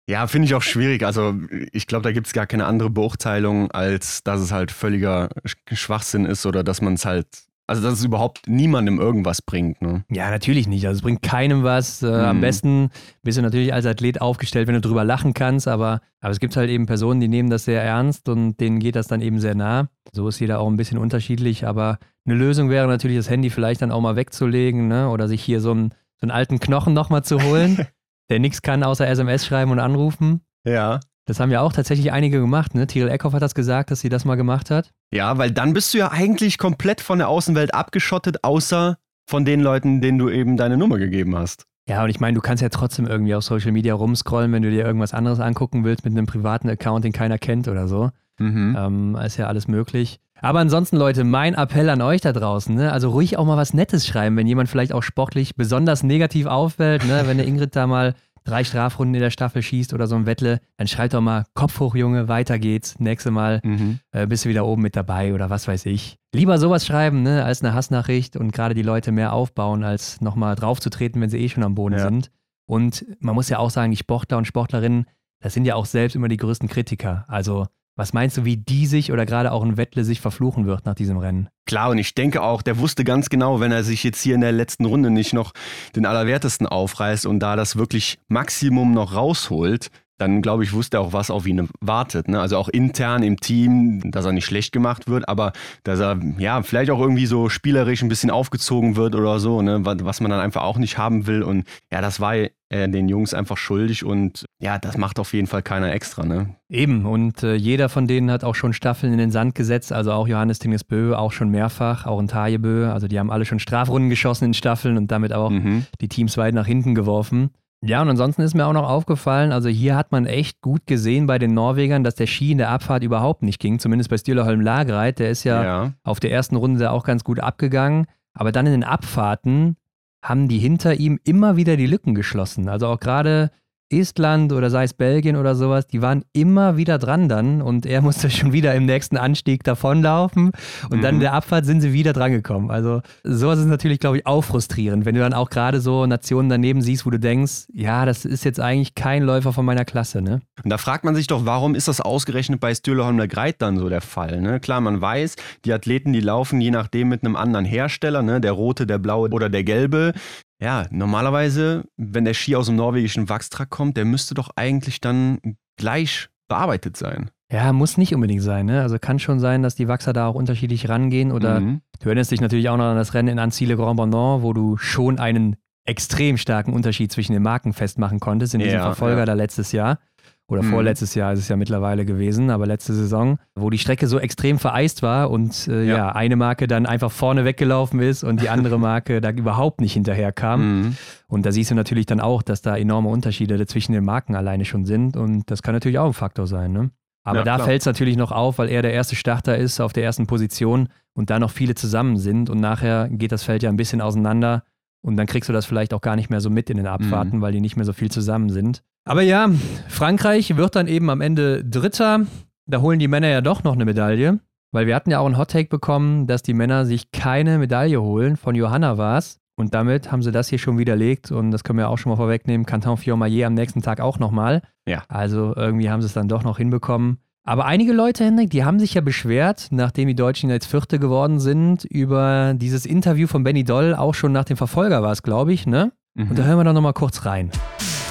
Ja, finde ich auch schwierig. Also ich glaube, da gibt es gar keine andere Beurteilung, als dass es halt völliger Sch- Schwachsinn ist oder dass man es halt, also dass es überhaupt niemandem irgendwas bringt. Ne? Ja, natürlich nicht. Also es bringt keinem was. Äh, Am Mhm. besten bist du natürlich als Athlet aufgestellt, wenn du drüber lachen kannst, aber, aber es gibt halt eben Personen, die nehmen das sehr ernst und denen geht das dann eben sehr nah. So ist jeder auch ein bisschen unterschiedlich, aber eine Lösung wäre natürlich, das Handy vielleicht dann auch mal wegzulegen ne? oder sich hier so einen, so einen alten Knochen nochmal zu holen, der nichts kann außer SMS schreiben und anrufen. Ja. Das haben ja auch tatsächlich einige gemacht, ne? Tyrell Eckhoff hat das gesagt, dass sie das mal gemacht hat. Ja, weil dann bist du ja eigentlich komplett von der Außenwelt abgeschottet, außer von den Leuten, denen du eben deine Nummer gegeben hast. Ja, und ich meine, du kannst ja trotzdem irgendwie auf Social Media rumscrollen, wenn du dir irgendwas anderes angucken willst mit einem privaten Account, den keiner kennt oder so. Mhm. Ähm, ist ja alles möglich. Aber ansonsten, Leute, mein Appell an euch da draußen, ne? also ruhig auch mal was Nettes schreiben, wenn jemand vielleicht auch sportlich besonders negativ auffällt, ne? wenn der Ingrid da mal drei Strafrunden in der Staffel schießt oder so ein Wettle, dann schreibt doch mal Kopf hoch, Junge, weiter geht's. Nächstes Mal mhm. äh, bist du wieder oben mit dabei oder was weiß ich. Lieber sowas schreiben, ne, als eine Hassnachricht und gerade die Leute mehr aufbauen, als nochmal draufzutreten, wenn sie eh schon am Boden ja. sind. Und man muss ja auch sagen, die Sportler und Sportlerinnen, das sind ja auch selbst immer die größten Kritiker. Also was meinst du, wie die sich oder gerade auch ein Wettle sich verfluchen wird nach diesem Rennen? Klar, und ich denke auch, der wusste ganz genau, wenn er sich jetzt hier in der letzten Runde nicht noch den Allerwertesten aufreißt und da das wirklich Maximum noch rausholt, dann glaube ich, wusste er auch, was auf ihn wartet. Ne? Also auch intern im Team, dass er nicht schlecht gemacht wird, aber dass er ja vielleicht auch irgendwie so spielerisch ein bisschen aufgezogen wird oder so, ne? was man dann einfach auch nicht haben will. Und ja, das war äh, den Jungs einfach schuldig und ja, das macht auf jeden Fall keiner extra. Ne? Eben, und äh, jeder von denen hat auch schon Staffeln in den Sand gesetzt, also auch Johannes Tingesbö, auch schon mehrfach, auch in Tajebö. Also die haben alle schon Strafrunden geschossen in Staffeln und damit auch mhm. die Teams weit nach hinten geworfen. Ja, und ansonsten ist mir auch noch aufgefallen, also hier hat man echt gut gesehen bei den Norwegern, dass der Ski in der Abfahrt überhaupt nicht ging, zumindest bei Stühlerholm Lagreit. Der ist ja, ja, auf der ersten Runde auch ganz gut abgegangen. Aber dann in den Abfahrten haben die hinter ihm immer wieder die Lücken geschlossen. Also auch gerade Estland oder sei es Belgien oder sowas, die waren immer wieder dran dann und er musste schon wieder im nächsten Anstieg davonlaufen und mhm. dann in der Abfahrt sind sie wieder drangekommen. Also sowas ist natürlich, glaube ich, auch frustrierend, wenn du dann auch gerade so Nationen daneben siehst, wo du denkst, ja, das ist jetzt eigentlich kein Läufer von meiner Klasse, ne? Und da fragt man sich doch, warum ist das ausgerechnet bei Stühleholmer Greit dann so der Fall, ne? Klar, man weiß, die Athleten, die laufen je nachdem mit einem anderen Hersteller, ne? Der rote, der blaue oder der gelbe. Ja, normalerweise, wenn der Ski aus dem norwegischen Wachstrack kommt, der müsste doch eigentlich dann gleich bearbeitet sein. Ja, muss nicht unbedingt sein. Ne? Also kann schon sein, dass die Wachser da auch unterschiedlich rangehen. Oder mhm. du erinnerst dich natürlich auch noch an das Rennen in Anzile Grand Bondon, wo du schon einen extrem starken Unterschied zwischen den Marken festmachen konntest in diesem ja, Verfolger ja. da letztes Jahr oder mhm. vorletztes Jahr ist es ja mittlerweile gewesen, aber letzte Saison, wo die Strecke so extrem vereist war und äh, ja. ja. eine Marke dann einfach vorne weggelaufen ist und die andere Marke da überhaupt nicht hinterherkam. Mhm. Und da siehst du natürlich dann auch, dass da enorme Unterschiede zwischen den Marken alleine schon sind und das kann natürlich auch ein Faktor sein. Ne? Aber ja, da fällt es natürlich noch auf, weil er der erste Starter ist auf der ersten Position und da noch viele zusammen sind und nachher geht das Feld ja ein bisschen auseinander und dann kriegst du das vielleicht auch gar nicht mehr so mit in den Abfahrten, mhm. weil die nicht mehr so viel zusammen sind. Aber ja, Frankreich wird dann eben am Ende Dritter. Da holen die Männer ja doch noch eine Medaille. Weil wir hatten ja auch einen Hot-Take bekommen, dass die Männer sich keine Medaille holen. Von Johanna war es. Und damit haben sie das hier schon widerlegt. Und das können wir auch schon mal vorwegnehmen. Canton Fiormaillet am nächsten Tag auch nochmal. Ja. Also irgendwie haben sie es dann doch noch hinbekommen. Aber einige Leute, Hendrik, die haben sich ja beschwert, nachdem die Deutschen jetzt Vierte geworden sind, über dieses Interview von Benny Doll, auch schon nach dem Verfolger war es, glaube ich, ne? Mhm. Und da hören wir doch nochmal kurz rein.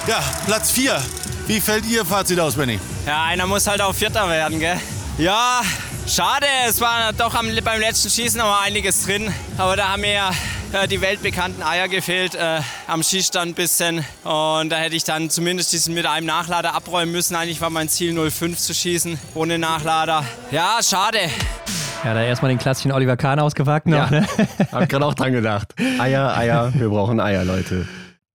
Ja, Platz 4. Wie fällt Ihr Fazit aus, Benny? Ja, einer muss halt auch Vierter werden, gell? Ja, schade. Es war doch am, beim letzten Schießen noch mal einiges drin. Aber da haben mir ja äh, die weltbekannten Eier gefehlt äh, am Schießstand ein bisschen. Und da hätte ich dann zumindest diesen mit einem Nachlader abräumen müssen. Eigentlich war mein Ziel 0,5 zu schießen, ohne Nachlader. Ja, schade. Ja, da erstmal den klassischen Oliver Kahn ausgepackt noch. Ja, ne? hab ich gerade auch dran gedacht. Eier, Eier, wir brauchen Eier, Leute.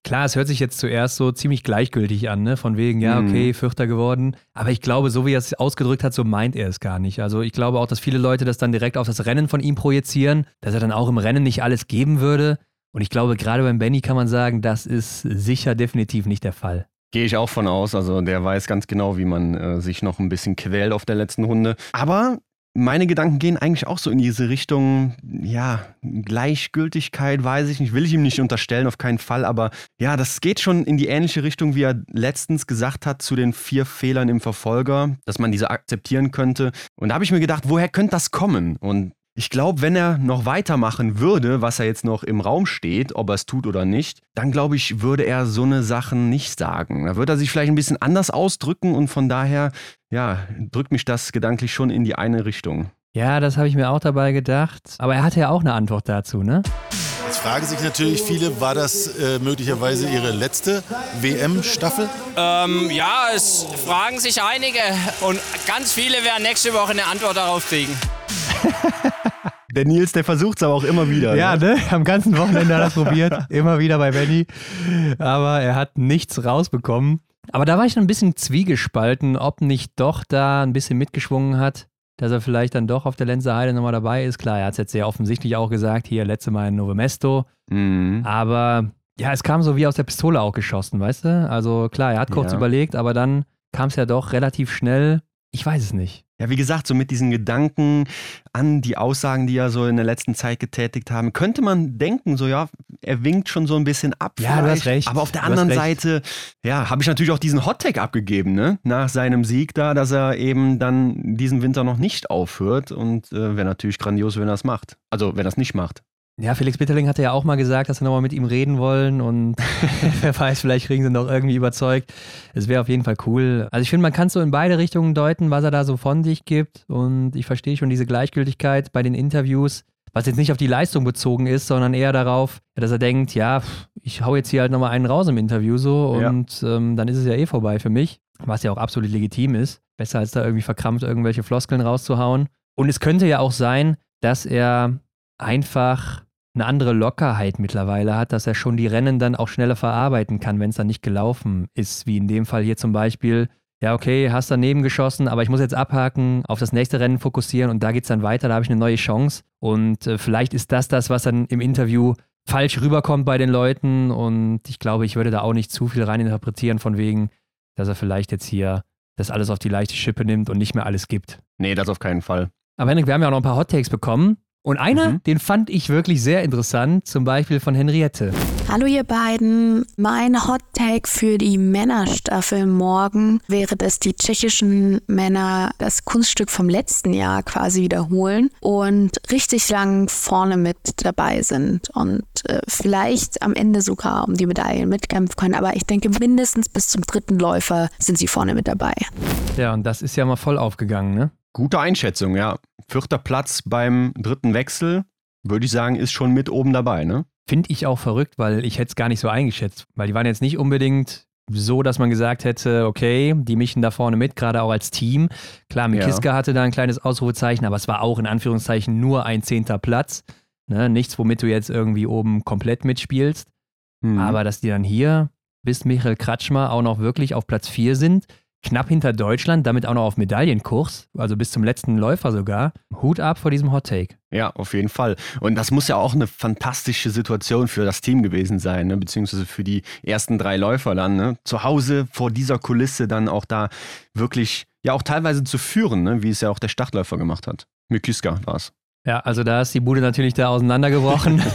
Klar, es hört sich jetzt zuerst so ziemlich gleichgültig an, ne? Von wegen, ja, okay, mhm. Vierter geworden. Aber ich glaube, so wie er es ausgedrückt hat, so meint er es gar nicht. Also ich glaube auch, dass viele Leute das dann direkt auf das Rennen von ihm projizieren, dass er dann auch im Rennen nicht alles geben würde. Und ich glaube, gerade beim Benny kann man sagen, das ist sicher definitiv nicht der Fall. Gehe ich auch von aus. Also der weiß ganz genau, wie man äh, sich noch ein bisschen quält auf der letzten Runde. Aber meine Gedanken gehen eigentlich auch so in diese Richtung, ja, Gleichgültigkeit, weiß ich nicht, will ich ihm nicht unterstellen, auf keinen Fall, aber ja, das geht schon in die ähnliche Richtung, wie er letztens gesagt hat zu den vier Fehlern im Verfolger, dass man diese akzeptieren könnte. Und da habe ich mir gedacht, woher könnte das kommen? Und ich glaube, wenn er noch weitermachen würde, was er jetzt noch im Raum steht, ob er es tut oder nicht, dann glaube ich, würde er so eine Sachen nicht sagen. Da würde er sich vielleicht ein bisschen anders ausdrücken und von daher, ja, drückt mich das gedanklich schon in die eine Richtung. Ja, das habe ich mir auch dabei gedacht. Aber er hatte ja auch eine Antwort dazu, ne? Jetzt fragen sich natürlich viele, war das äh, möglicherweise ihre letzte WM-Staffel? Ähm, ja, es fragen sich einige und ganz viele werden nächste Woche eine Antwort darauf kriegen. Der Nils, der versucht es aber auch immer wieder. Ja, ne? Am ganzen Wochenende hat er es probiert. Immer wieder bei Benny. Aber er hat nichts rausbekommen. Aber da war ich ein bisschen zwiegespalten, ob nicht doch da ein bisschen mitgeschwungen hat, dass er vielleicht dann doch auf der Lenzer Heide nochmal dabei ist. Klar, er hat es jetzt sehr offensichtlich auch gesagt, hier letzte Mal in Novemesto. Mhm. Aber ja, es kam so wie aus der Pistole auch geschossen, weißt du? Also klar, er hat kurz Ja. überlegt, aber dann kam es ja doch relativ schnell. Ich weiß es nicht. Ja, wie gesagt, so mit diesen Gedanken an die Aussagen, die er so in der letzten Zeit getätigt haben, könnte man denken, so ja, er winkt schon so ein bisschen ab. Ja, du hast recht. Aber auf der anderen. Seite, ja, habe ich natürlich auch diesen Hottag abgegeben, ne? Nach seinem Sieg da, dass er eben dann diesen Winter noch nicht aufhört. Und äh, wäre natürlich grandios, wenn er es macht. Also, wenn er es nicht macht. Ja, Felix Bitterling hatte ja auch mal gesagt, dass sie nochmal mit ihm reden wollen und wer weiß, vielleicht kriegen sie noch irgendwie überzeugt. Es wäre auf jeden Fall cool. Also ich finde, man kann es so in beide Richtungen deuten, was er da so von sich gibt und ich verstehe schon diese Gleichgültigkeit bei den Interviews, was jetzt nicht auf die Leistung bezogen ist, sondern eher darauf, dass er denkt, ja, ich hau jetzt hier halt nochmal einen raus im Interview so Ja. und ähm, dann ist es ja eh vorbei für mich, was ja auch absolut legitim ist. Besser als da irgendwie verkrampft irgendwelche Floskeln rauszuhauen. Und es könnte ja auch sein, dass er einfach eine andere Lockerheit mittlerweile hat, dass er schon die Rennen dann auch schneller verarbeiten kann, wenn es dann nicht gelaufen ist, wie in dem Fall hier zum Beispiel. Ja, okay, hast daneben geschossen, aber ich muss jetzt abhaken, auf das nächste Rennen fokussieren und da geht es dann weiter, da habe ich eine neue Chance. Und äh, vielleicht ist das das, was dann im Interview falsch rüberkommt bei den Leuten. Und ich glaube, ich würde da auch nicht zu viel reininterpretieren, von wegen, dass er vielleicht jetzt hier das alles auf die leichte Schippe nimmt und nicht mehr alles gibt. Nee, das auf keinen Fall. Aber Henrik, wir haben ja auch noch ein paar Hot Takes bekommen. Und einer, Mhm. den fand ich wirklich sehr interessant, zum Beispiel von Henriette. Hallo ihr beiden. Mein Hot Take für die Männerstaffel morgen wäre, dass die tschechischen Männer das Kunststück vom letzten Jahr quasi wiederholen und richtig lang vorne mit dabei sind und äh, vielleicht am Ende sogar um die Medaillen mitkämpfen können. Aber ich denke, mindestens bis zum dritten Läufer sind sie vorne mit dabei. Ja, und das ist ja mal voll aufgegangen, ne? Gute Einschätzung, ja. Vierter Platz beim dritten Wechsel, würde ich sagen, ist schon mit oben dabei, ne? Finde ich auch verrückt, weil ich hätte es gar nicht so eingeschätzt. Weil die waren jetzt nicht unbedingt so, dass man gesagt hätte, okay, die mischen da vorne mit, gerade auch als Team. Klar, Mikiska hatte da ein kleines Ausrufezeichen, aber es war auch in Anführungszeichen nur ein zehnter Platz. Ne? Nichts, womit du jetzt irgendwie oben komplett mitspielst. Mhm. Aber dass die dann hier bis Michael Kratschmer auch noch wirklich auf Platz 4 sind, knapp hinter Deutschland, damit auch noch auf Medaillenkurs, also bis zum letzten Läufer sogar. Hut ab vor diesem Hot Take. Ja, auf jeden Fall. Und das muss ja auch eine fantastische Situation für das Team gewesen sein, ne? beziehungsweise für die ersten drei Läufer dann. Ne? Zu Hause vor dieser Kulisse dann auch da wirklich, ja auch teilweise zu führen, ne? wie es ja auch der Startläufer gemacht hat. Mikiska war es. Ja, also da ist die Bude natürlich da auseinandergebrochen.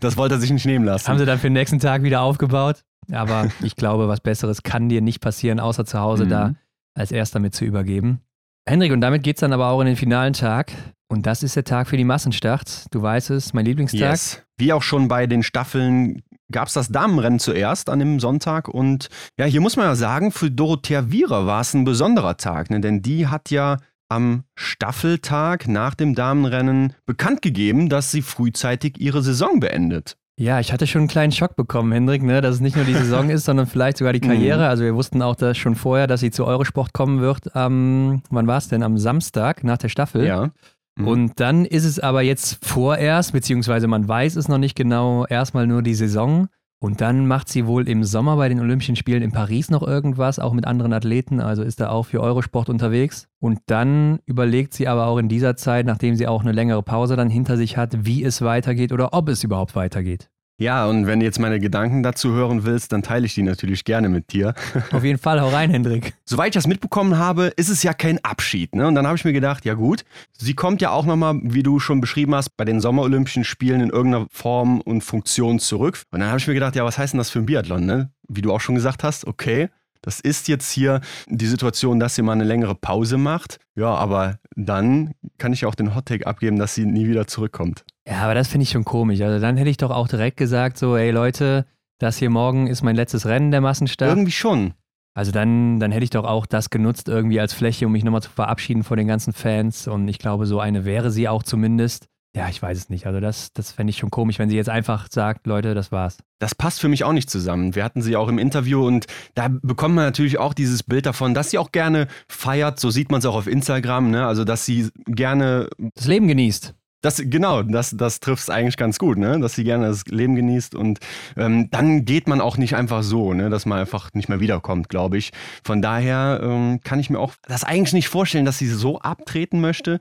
Das wollte er sich nicht nehmen lassen. Haben sie dann für den nächsten Tag wieder aufgebaut. Aber ich glaube, was Besseres kann dir nicht passieren, außer zu Hause Mhm. da als erster mit zu übergeben. Henrik, und damit geht es dann aber auch in den finalen Tag. Und das ist der Tag für die Massenstart. Du weißt es, mein Lieblingstag. Yes. Wie auch schon bei den Staffeln gab es das Damenrennen zuerst an dem Sonntag. Und ja, hier muss man ja sagen, für Dorothea Wierer war es ein besonderer Tag, ne? denn die hat ja am Staffeltag nach dem Damenrennen bekannt gegeben, dass sie frühzeitig ihre Saison beendet. Ja, ich hatte schon einen kleinen Schock bekommen, Hendrik, ne, dass es nicht nur die Saison ist, sondern vielleicht sogar die Karriere. Also wir wussten auch dass schon vorher, dass sie zu Eurosport kommen wird. Am, wann war es denn? Am Samstag nach der Staffel. Ja. Mhm. Und dann ist es aber jetzt vorerst, beziehungsweise man weiß es noch nicht genau, erstmal nur die Saison. Und dann macht sie wohl im Sommer bei den Olympischen Spielen in Paris noch irgendwas, auch mit anderen Athleten, also ist da auch für Eurosport unterwegs. Und dann überlegt sie aber auch in dieser Zeit, nachdem sie auch eine längere Pause dann hinter sich hat, wie es weitergeht oder ob es überhaupt weitergeht. Ja, und wenn du jetzt meine Gedanken dazu hören willst, dann teile ich die natürlich gerne mit dir. Auf jeden Fall, hau rein, Hendrik. Soweit ich das mitbekommen habe, ist es ja kein Abschied. Ne? Und dann habe ich mir gedacht, ja gut, sie kommt ja auch nochmal, wie du schon beschrieben hast, bei den Sommerolympischen Spielen in irgendeiner Form und Funktion zurück. Und dann habe ich mir gedacht, ja, was heißt denn das für ein Biathlon? Ne? Wie du auch schon gesagt hast, okay, das ist jetzt hier die Situation, dass sie mal eine längere Pause macht. Ja, aber dann kann ich auch den Hottake abgeben, dass sie nie wieder zurückkommt. Ja, aber das finde ich schon komisch. Also dann hätte ich doch auch direkt gesagt, so, ey Leute, das hier morgen ist mein letztes Rennen der Massenstart. Irgendwie schon. Also dann, dann hätte ich doch auch das genutzt irgendwie als Fläche, um mich nochmal zu verabschieden von den ganzen Fans. Und ich glaube, so eine wäre sie auch zumindest. ja, ich weiß es nicht. Also das, das fände ich schon komisch, wenn sie jetzt einfach sagt, Leute, das war's. Das passt für mich auch nicht zusammen. Wir hatten sie auch im Interview und da bekommt man natürlich auch dieses Bild davon, dass sie auch gerne feiert. So sieht man es auch auf Instagram, ne? Also, dass sie gerne das Leben genießt. Das, genau, das, das trifft es eigentlich ganz gut, ne? dass sie gerne das Leben genießt und ähm, dann geht man auch nicht einfach so, ne? dass man einfach nicht mehr wiederkommt, glaube ich. Von daher ähm, kann ich mir auch das eigentlich nicht vorstellen, dass sie so abtreten möchte.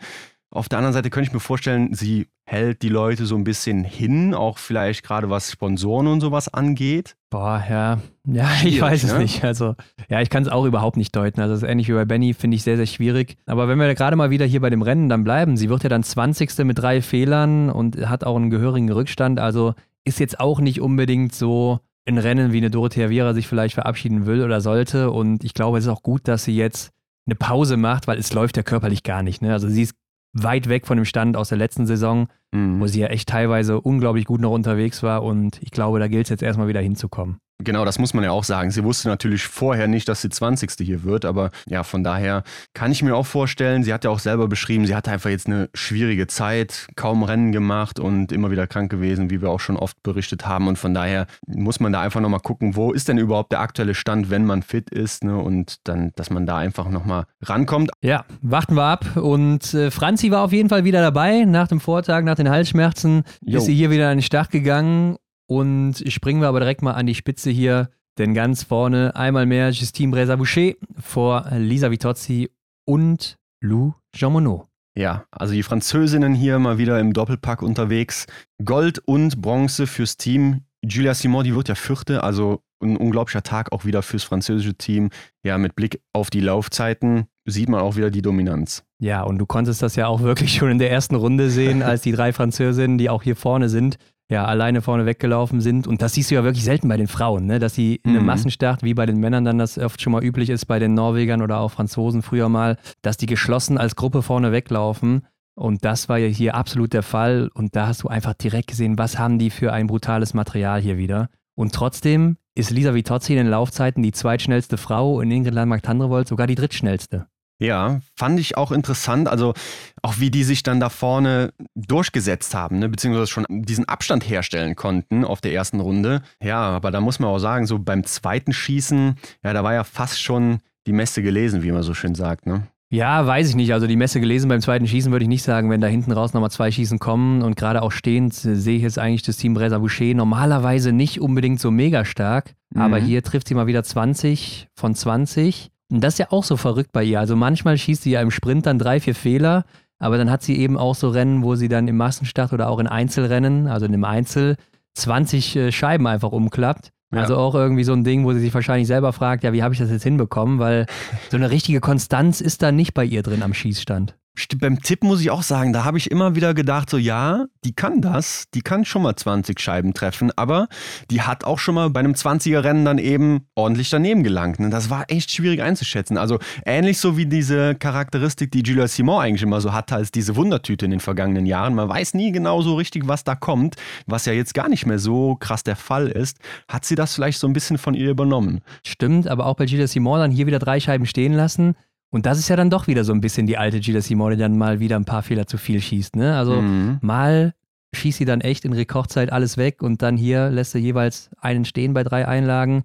Auf der anderen Seite könnte ich mir vorstellen, sie hält die Leute so ein bisschen hin, auch vielleicht gerade was Sponsoren und sowas angeht. Boah, ja. Ja, ich weiß es ne? nicht. Also, ja, ich kann es auch überhaupt nicht deuten. Also, das ist ähnlich wie bei Benny, finde ich sehr, sehr schwierig. Aber wenn wir gerade mal wieder hier bei dem Rennen dann bleiben, sie wird ja dann 20. mit drei Fehlern und hat auch einen gehörigen Rückstand. Also, ist jetzt auch nicht unbedingt so ein Rennen, wie eine Dorothea Viera sich vielleicht verabschieden will oder sollte. Und ich glaube, es ist auch gut, dass sie jetzt eine Pause macht, weil es läuft ja körperlich gar nicht. Ne? Also sie ist weit weg von dem Stand aus der letzten Saison, mhm. wo sie ja echt teilweise unglaublich gut noch unterwegs war. Und ich glaube, da gilt es jetzt erstmal wieder hinzukommen. Genau, das muss man ja auch sagen. Sie wusste natürlich vorher nicht, dass sie 20. hier wird, aber ja, von daher kann ich mir auch vorstellen, sie hat ja auch selber beschrieben, sie hatte einfach jetzt eine schwierige Zeit, kaum Rennen gemacht und immer wieder krank gewesen, wie wir auch schon oft berichtet haben. Und von daher muss man da einfach nochmal gucken, wo ist denn überhaupt der aktuelle Stand, wenn man fit ist, ne? Und dann, dass man da einfach nochmal rankommt. Ja, warten wir ab. Und äh, Franzi war auf jeden Fall wieder dabei. Nach dem Vortag, nach den Halsschmerzen, jo. ist sie hier wieder an den Start gegangen und springen wir aber direkt mal an die Spitze hier, denn ganz vorne einmal mehr Justine Breza-Boucher vor Lisa Vitozzi und Lou Jean. Ja, also die Französinnen hier mal wieder im Doppelpack unterwegs. Gold und Bronze fürs Team. Julia Simon, die wird ja vierte, also ein unglaublicher Tag auch wieder fürs französische Team. Ja, mit Blick auf die Laufzeiten sieht man auch wieder die Dominanz. Ja, und du konntest das ja auch wirklich schon in der ersten Runde sehen, als die drei Französinnen, die auch hier vorne sind, ja, alleine vorne weggelaufen sind. Und das siehst du ja wirklich selten bei den Frauen, ne? dass sie in einem mhm. Massenstart, wie bei den Männern dann das oft schon mal üblich ist, bei den Norwegern oder auch Franzosen früher mal, dass die geschlossen als Gruppe vorne weglaufen. Und das war ja hier absolut der Fall. Und da hast du einfach direkt gesehen, was haben die für ein brutales Material hier wieder. Und trotzdem ist Lisa Vitozzi in den Laufzeiten die zweitschnellste Frau und Ingrid Landmark-Tandrevold sogar die drittschnellste. Ja, fand ich auch interessant. Also auch wie die sich dann da vorne durchgesetzt haben, ne? beziehungsweise schon diesen Abstand herstellen konnten auf der ersten Runde. Ja, aber da muss man auch sagen, so beim zweiten Schießen, ja, da war ja fast schon die Messe gelesen, wie man so schön sagt. Ne? Ja, weiß ich nicht. Also die Messe gelesen beim zweiten Schießen würde ich nicht sagen. Wenn da hinten raus nochmal zwei Schießen kommen und gerade auch stehend sehe ich jetzt eigentlich das Team Bresa Boucher normalerweise nicht unbedingt so mega stark. Mhm. Aber hier trifft sie mal wieder 20 von 20. Und das ist ja auch so verrückt bei ihr. Also manchmal schießt sie ja im Sprint dann drei, vier Fehler, aber dann hat sie eben auch so Rennen, wo sie dann im Massenstart oder auch in Einzelrennen, also in einem Einzel, 20 äh, Scheiben einfach umklappt. Ja. Also auch irgendwie so ein Ding, wo sie sich wahrscheinlich selber fragt, ja, wie habe ich das jetzt hinbekommen? Weil so eine richtige Konstanz ist da nicht bei ihr drin am Schießstand beim Tipp muss ich auch sagen, da habe ich immer wieder gedacht, so ja, die kann das, die kann schon mal 20 Scheiben treffen, aber die hat auch schon mal bei einem 20er-Rennen dann eben ordentlich daneben gelangt. Und ne? das war echt schwierig einzuschätzen. Also ähnlich so wie diese Charakteristik, die Julia Simon eigentlich immer so hatte als diese Wundertüte in den vergangenen Jahren. Man weiß nie genau so richtig, was da kommt, was ja jetzt gar nicht mehr so krass der Fall ist. Hat sie das vielleicht so ein bisschen von ihr übernommen? Stimmt, aber auch bei Julia Simon dann hier wieder drei Scheiben stehen lassen und das ist ja dann doch wieder so ein bisschen die alte Gila Simone, die dann mal wieder ein paar Fehler zu viel schießt. Ne? Also mhm. mal schießt sie dann echt in Rekordzeit alles weg und dann hier lässt sie jeweils einen stehen bei drei Einlagen.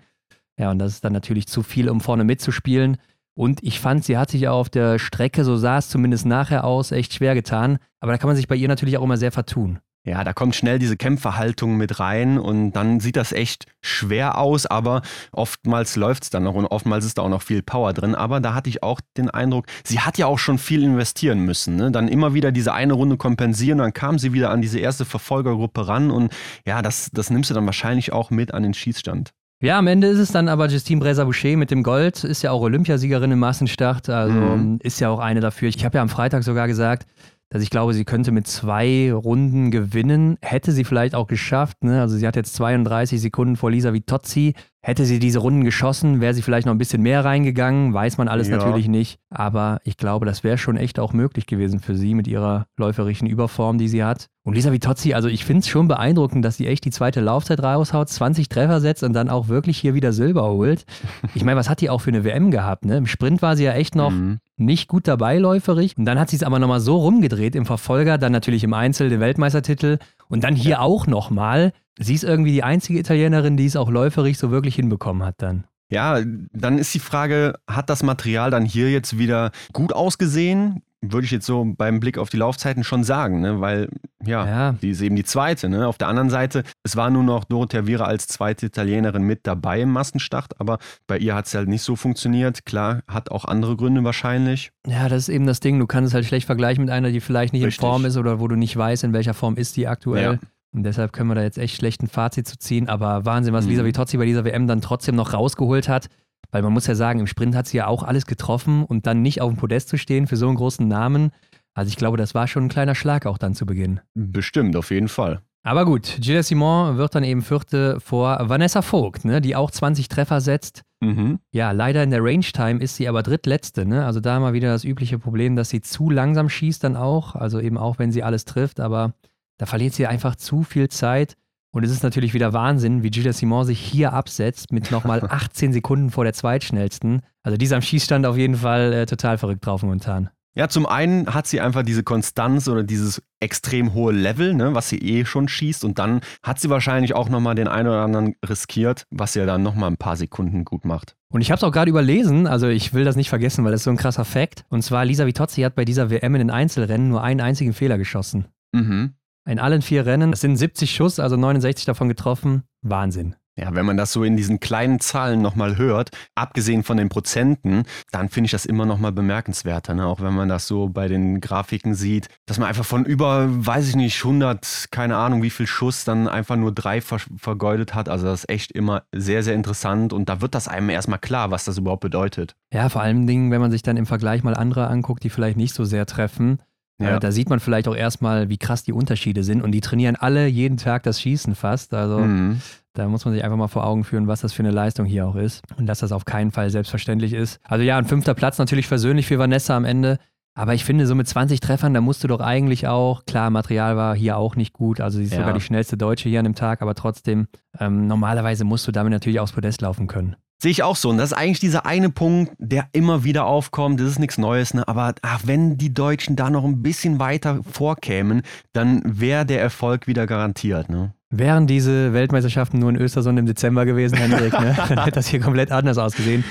Ja, und das ist dann natürlich zu viel, um vorne mitzuspielen. Und ich fand, sie hat sich auch auf der Strecke, so sah es zumindest nachher aus, echt schwer getan. Aber da kann man sich bei ihr natürlich auch immer sehr vertun. Ja, da kommt schnell diese Kämpferhaltung mit rein und dann sieht das echt schwer aus, aber oftmals läuft es dann noch und oftmals ist da auch noch viel Power drin. Aber da hatte ich auch den Eindruck, sie hat ja auch schon viel investieren müssen. Ne? Dann immer wieder diese eine Runde kompensieren, dann kam sie wieder an diese erste Verfolgergruppe ran und ja, das, das nimmst du dann wahrscheinlich auch mit an den Schießstand. Ja, am Ende ist es dann aber Justine Bresa-Boucher mit dem Gold, ist ja auch Olympiasiegerin im Massenstart, also mhm. ist ja auch eine dafür. Ich habe ja am Freitag sogar gesagt, dass ich glaube, sie könnte mit zwei Runden gewinnen. Hätte sie vielleicht auch geschafft. Ne? Also sie hat jetzt 32 Sekunden vor Lisa Vitozzi. Hätte sie diese Runden geschossen, wäre sie vielleicht noch ein bisschen mehr reingegangen. Weiß man alles ja. natürlich nicht. Aber ich glaube, das wäre schon echt auch möglich gewesen für sie mit ihrer läuferischen Überform, die sie hat. Und Lisa Vitozzi, also ich finde es schon beeindruckend, dass sie echt die zweite Laufzeit raushaut, 20 Treffer setzt und dann auch wirklich hier wieder Silber holt. Ich meine, was hat die auch für eine WM gehabt? Ne? Im Sprint war sie ja echt noch mhm nicht gut dabei läuferig. Und dann hat sie es aber nochmal so rumgedreht im Verfolger, dann natürlich im Einzel den Weltmeistertitel und dann hier ja. auch nochmal. Sie ist irgendwie die einzige Italienerin, die es auch läuferig so wirklich hinbekommen hat dann. Ja, dann ist die Frage, hat das Material dann hier jetzt wieder gut ausgesehen? Würde ich jetzt so beim Blick auf die Laufzeiten schon sagen, ne? weil ja, ja, die ist eben die zweite. Ne? Auf der anderen Seite, es war nur noch Dorothea Viera als zweite Italienerin mit dabei im Massenstart, aber bei ihr hat es halt nicht so funktioniert. Klar, hat auch andere Gründe wahrscheinlich. Ja, das ist eben das Ding. Du kannst es halt schlecht vergleichen mit einer, die vielleicht nicht Richtig. in Form ist oder wo du nicht weißt, in welcher Form ist die aktuell. Ja. Und deshalb können wir da jetzt echt schlecht ein Fazit zu ziehen. Aber Wahnsinn, was mhm. Lisa Vitozzi bei dieser WM dann trotzdem noch rausgeholt hat. Weil man muss ja sagen, im Sprint hat sie ja auch alles getroffen und dann nicht auf dem Podest zu stehen für so einen großen Namen. Also ich glaube, das war schon ein kleiner Schlag auch dann zu Beginn. Bestimmt, auf jeden Fall. Aber gut, Gilles Simon wird dann eben Vierte vor Vanessa Vogt, ne, die auch 20 Treffer setzt. Mhm. Ja, leider in der Range Time ist sie aber drittletzte. Ne? Also da mal wieder das übliche Problem, dass sie zu langsam schießt dann auch. Also eben auch, wenn sie alles trifft. Aber da verliert sie einfach zu viel Zeit. Und es ist natürlich wieder Wahnsinn, wie Gilles Simon sich hier absetzt mit nochmal 18 Sekunden vor der zweitschnellsten. Also die ist am Schießstand auf jeden Fall äh, total verrückt drauf momentan. Ja, zum einen hat sie einfach diese Konstanz oder dieses extrem hohe Level, ne, was sie eh schon schießt. Und dann hat sie wahrscheinlich auch nochmal den einen oder anderen riskiert, was sie dann nochmal ein paar Sekunden gut macht. Und ich habe es auch gerade überlesen, also ich will das nicht vergessen, weil das ist so ein krasser Fakt. Und zwar Lisa Vitozzi hat bei dieser WM in den Einzelrennen nur einen einzigen Fehler geschossen. Mhm. In allen vier Rennen. Es sind 70 Schuss, also 69 davon getroffen. Wahnsinn. Ja, wenn man das so in diesen kleinen Zahlen nochmal hört, abgesehen von den Prozenten, dann finde ich das immer nochmal bemerkenswerter. Ne? Auch wenn man das so bei den Grafiken sieht, dass man einfach von über, weiß ich nicht, 100, keine Ahnung wie viel Schuss, dann einfach nur drei ver vergeudet hat. Also das ist echt immer sehr, sehr interessant und da wird das einem erstmal klar, was das überhaupt bedeutet. Ja, vor allen Dingen, wenn man sich dann im Vergleich mal andere anguckt, die vielleicht nicht so sehr treffen ja. Da sieht man vielleicht auch erstmal, wie krass die Unterschiede sind. Und die trainieren alle jeden Tag das Schießen fast. Also mhm. da muss man sich einfach mal vor Augen führen, was das für eine Leistung hier auch ist. Und dass das auf keinen Fall selbstverständlich ist. Also ja, ein fünfter Platz natürlich versöhnlich für Vanessa am Ende. Aber ich finde, so mit 20 Treffern, da musst du doch eigentlich auch, klar, Material war hier auch nicht gut, also sie ist ja. sogar die schnellste Deutsche hier an dem Tag, aber trotzdem, ähm, normalerweise musst du damit natürlich aufs Podest laufen können. Sehe ich auch so. Und das ist eigentlich dieser eine Punkt, der immer wieder aufkommt. Das ist nichts Neues, ne? Aber ach, wenn die Deutschen da noch ein bisschen weiter vorkämen, dann wäre der Erfolg wieder garantiert, ne? Wären diese Weltmeisterschaften nur in Östersund im Dezember gewesen, Henrik, ne? dann hätte das hier komplett anders ausgesehen.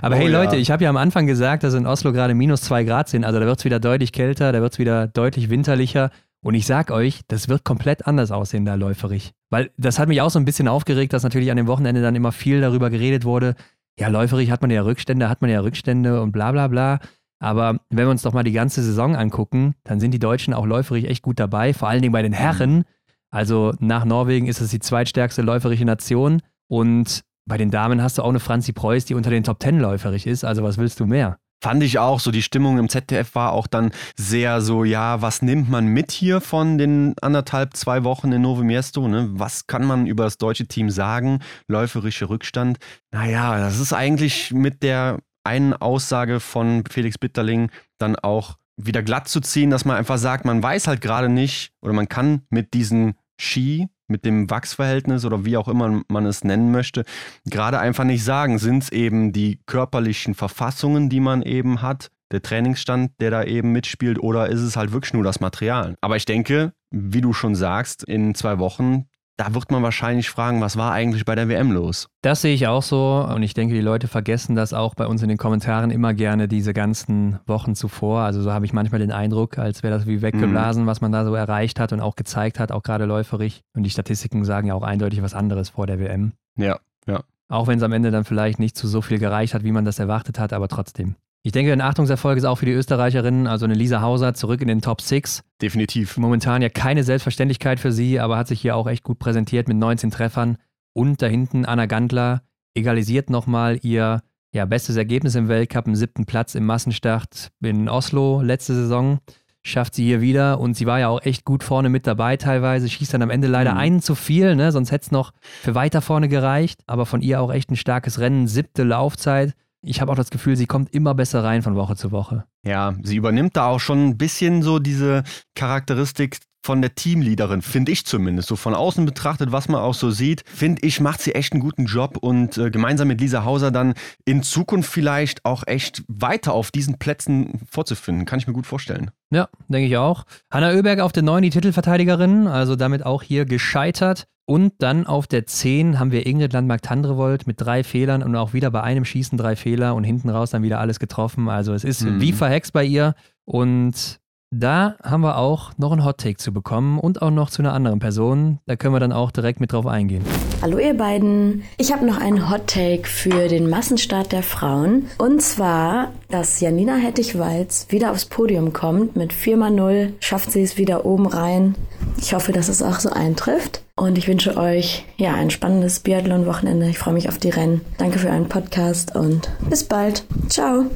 Aber oh, hey Leute, ja. ich habe ja am Anfang gesagt, dass in Oslo gerade minus zwei Grad sind. Also da wird es wieder deutlich kälter, da wird es wieder deutlich winterlicher. Und ich sag euch, das wird komplett anders aussehen da läuferig. Weil das hat mich auch so ein bisschen aufgeregt, dass natürlich an dem Wochenende dann immer viel darüber geredet wurde. Ja, läuferig hat man ja Rückstände, hat man ja Rückstände und bla bla bla. Aber wenn wir uns doch mal die ganze Saison angucken, dann sind die Deutschen auch läuferig echt gut dabei, vor allen Dingen bei den Herren. Also nach Norwegen ist es die zweitstärkste läuferige Nation. Und bei den Damen hast du auch eine Franzi Preuß, die unter den Top Ten läuferig ist. Also was willst du mehr? Fand ich auch so, die Stimmung im ZDF war auch dann sehr so, ja, was nimmt man mit hier von den anderthalb, zwei Wochen in Novo Miesto? Ne? Was kann man über das deutsche Team sagen? Läuferische Rückstand. Naja, das ist eigentlich mit der einen Aussage von Felix Bitterling dann auch wieder glatt zu ziehen, dass man einfach sagt, man weiß halt gerade nicht oder man kann mit diesen Ski mit dem Wachsverhältnis oder wie auch immer man es nennen möchte, gerade einfach nicht sagen. Sind es eben die körperlichen Verfassungen, die man eben hat, der Trainingsstand, der da eben mitspielt, oder ist es halt wirklich nur das Material? Aber ich denke, wie du schon sagst, in zwei Wochen da wird man wahrscheinlich fragen, was war eigentlich bei der WM los? Das sehe ich auch so und ich denke, die Leute vergessen das auch bei uns in den Kommentaren immer gerne diese ganzen Wochen zuvor. Also so habe ich manchmal den Eindruck, als wäre das wie weggeblasen, mhm. was man da so erreicht hat und auch gezeigt hat, auch gerade läuferig. Und die Statistiken sagen ja auch eindeutig was anderes vor der WM. Ja, ja. Auch wenn es am Ende dann vielleicht nicht zu so viel gereicht hat, wie man das erwartet hat, aber trotzdem. Ich denke, ein Achtungserfolg ist auch für die Österreicherinnen, also eine Lisa Hauser, zurück in den Top 6. Definitiv. Momentan ja keine Selbstverständlichkeit für sie, aber hat sich hier auch echt gut präsentiert mit 19 Treffern. Und da hinten Anna Gandler egalisiert nochmal ihr ja, bestes Ergebnis im Weltcup, im siebten Platz im Massenstart in Oslo letzte Saison. Schafft sie hier wieder und sie war ja auch echt gut vorne mit dabei teilweise, schießt dann am Ende leider mhm. einen zu viel, ne? sonst hätte es noch für weiter vorne gereicht. Aber von ihr auch echt ein starkes Rennen, siebte Laufzeit ich habe auch das Gefühl, sie kommt immer besser rein von Woche zu Woche. Ja, sie übernimmt da auch schon ein bisschen so diese Charakteristik von der Teamleaderin, finde ich zumindest. So von außen betrachtet, was man auch so sieht, finde ich, macht sie echt einen guten Job und äh, gemeinsam mit Lisa Hauser dann in Zukunft vielleicht auch echt weiter auf diesen Plätzen vorzufinden. Kann ich mir gut vorstellen. Ja, denke ich auch. Hanna Oeberg auf der 9 die Titelverteidigerin, also damit auch hier gescheitert. Und dann auf der 10 haben wir Ingrid Landmark-Tandrevold mit drei Fehlern und auch wieder bei einem Schießen drei Fehler und hinten raus dann wieder alles getroffen. Also es ist mhm. wie verhext bei ihr. Und da haben wir auch noch einen Hot-Take zu bekommen und auch noch zu einer anderen Person. Da können wir dann auch direkt mit drauf eingehen. Hallo ihr beiden. Ich habe noch einen Hot-Take für den Massenstart der Frauen. Und zwar, dass Janina Hettich-Walz wieder aufs Podium kommt. Mit 4x0 schafft sie es wieder oben rein. Ich hoffe, dass es auch so eintrifft. Und ich wünsche euch ja ein spannendes Biathlon-Wochenende. Ich freue mich auf die Rennen. Danke für euren Podcast und bis bald. Ciao.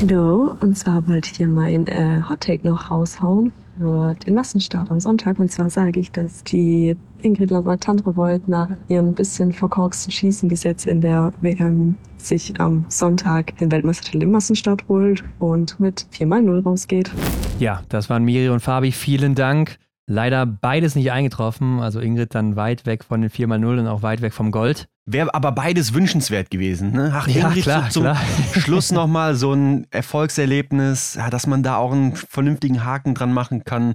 Hallo, und zwar wollte ich hier mein äh, Hottake noch raushauen für den Massenstart am Sonntag. Und zwar sage ich, dass die Ingrid Lamar-Tandrevold nach ihrem bisschen verkorksten Schießen bis jetzt in der WM sich am Sonntag den Weltmeistertitel im Massenstart holt und mit 4x0 rausgeht. Ja, das waren Miri und Fabi. Vielen Dank. Leider beides nicht eingetroffen. Also Ingrid dann weit weg von den 4x0 und auch weit weg vom Gold. Wäre aber beides wünschenswert gewesen. Ne? Ach, ja, Ingrid klar, zum klar. Schluss nochmal so ein Erfolgserlebnis, ja, dass man da auch einen vernünftigen Haken dran machen kann.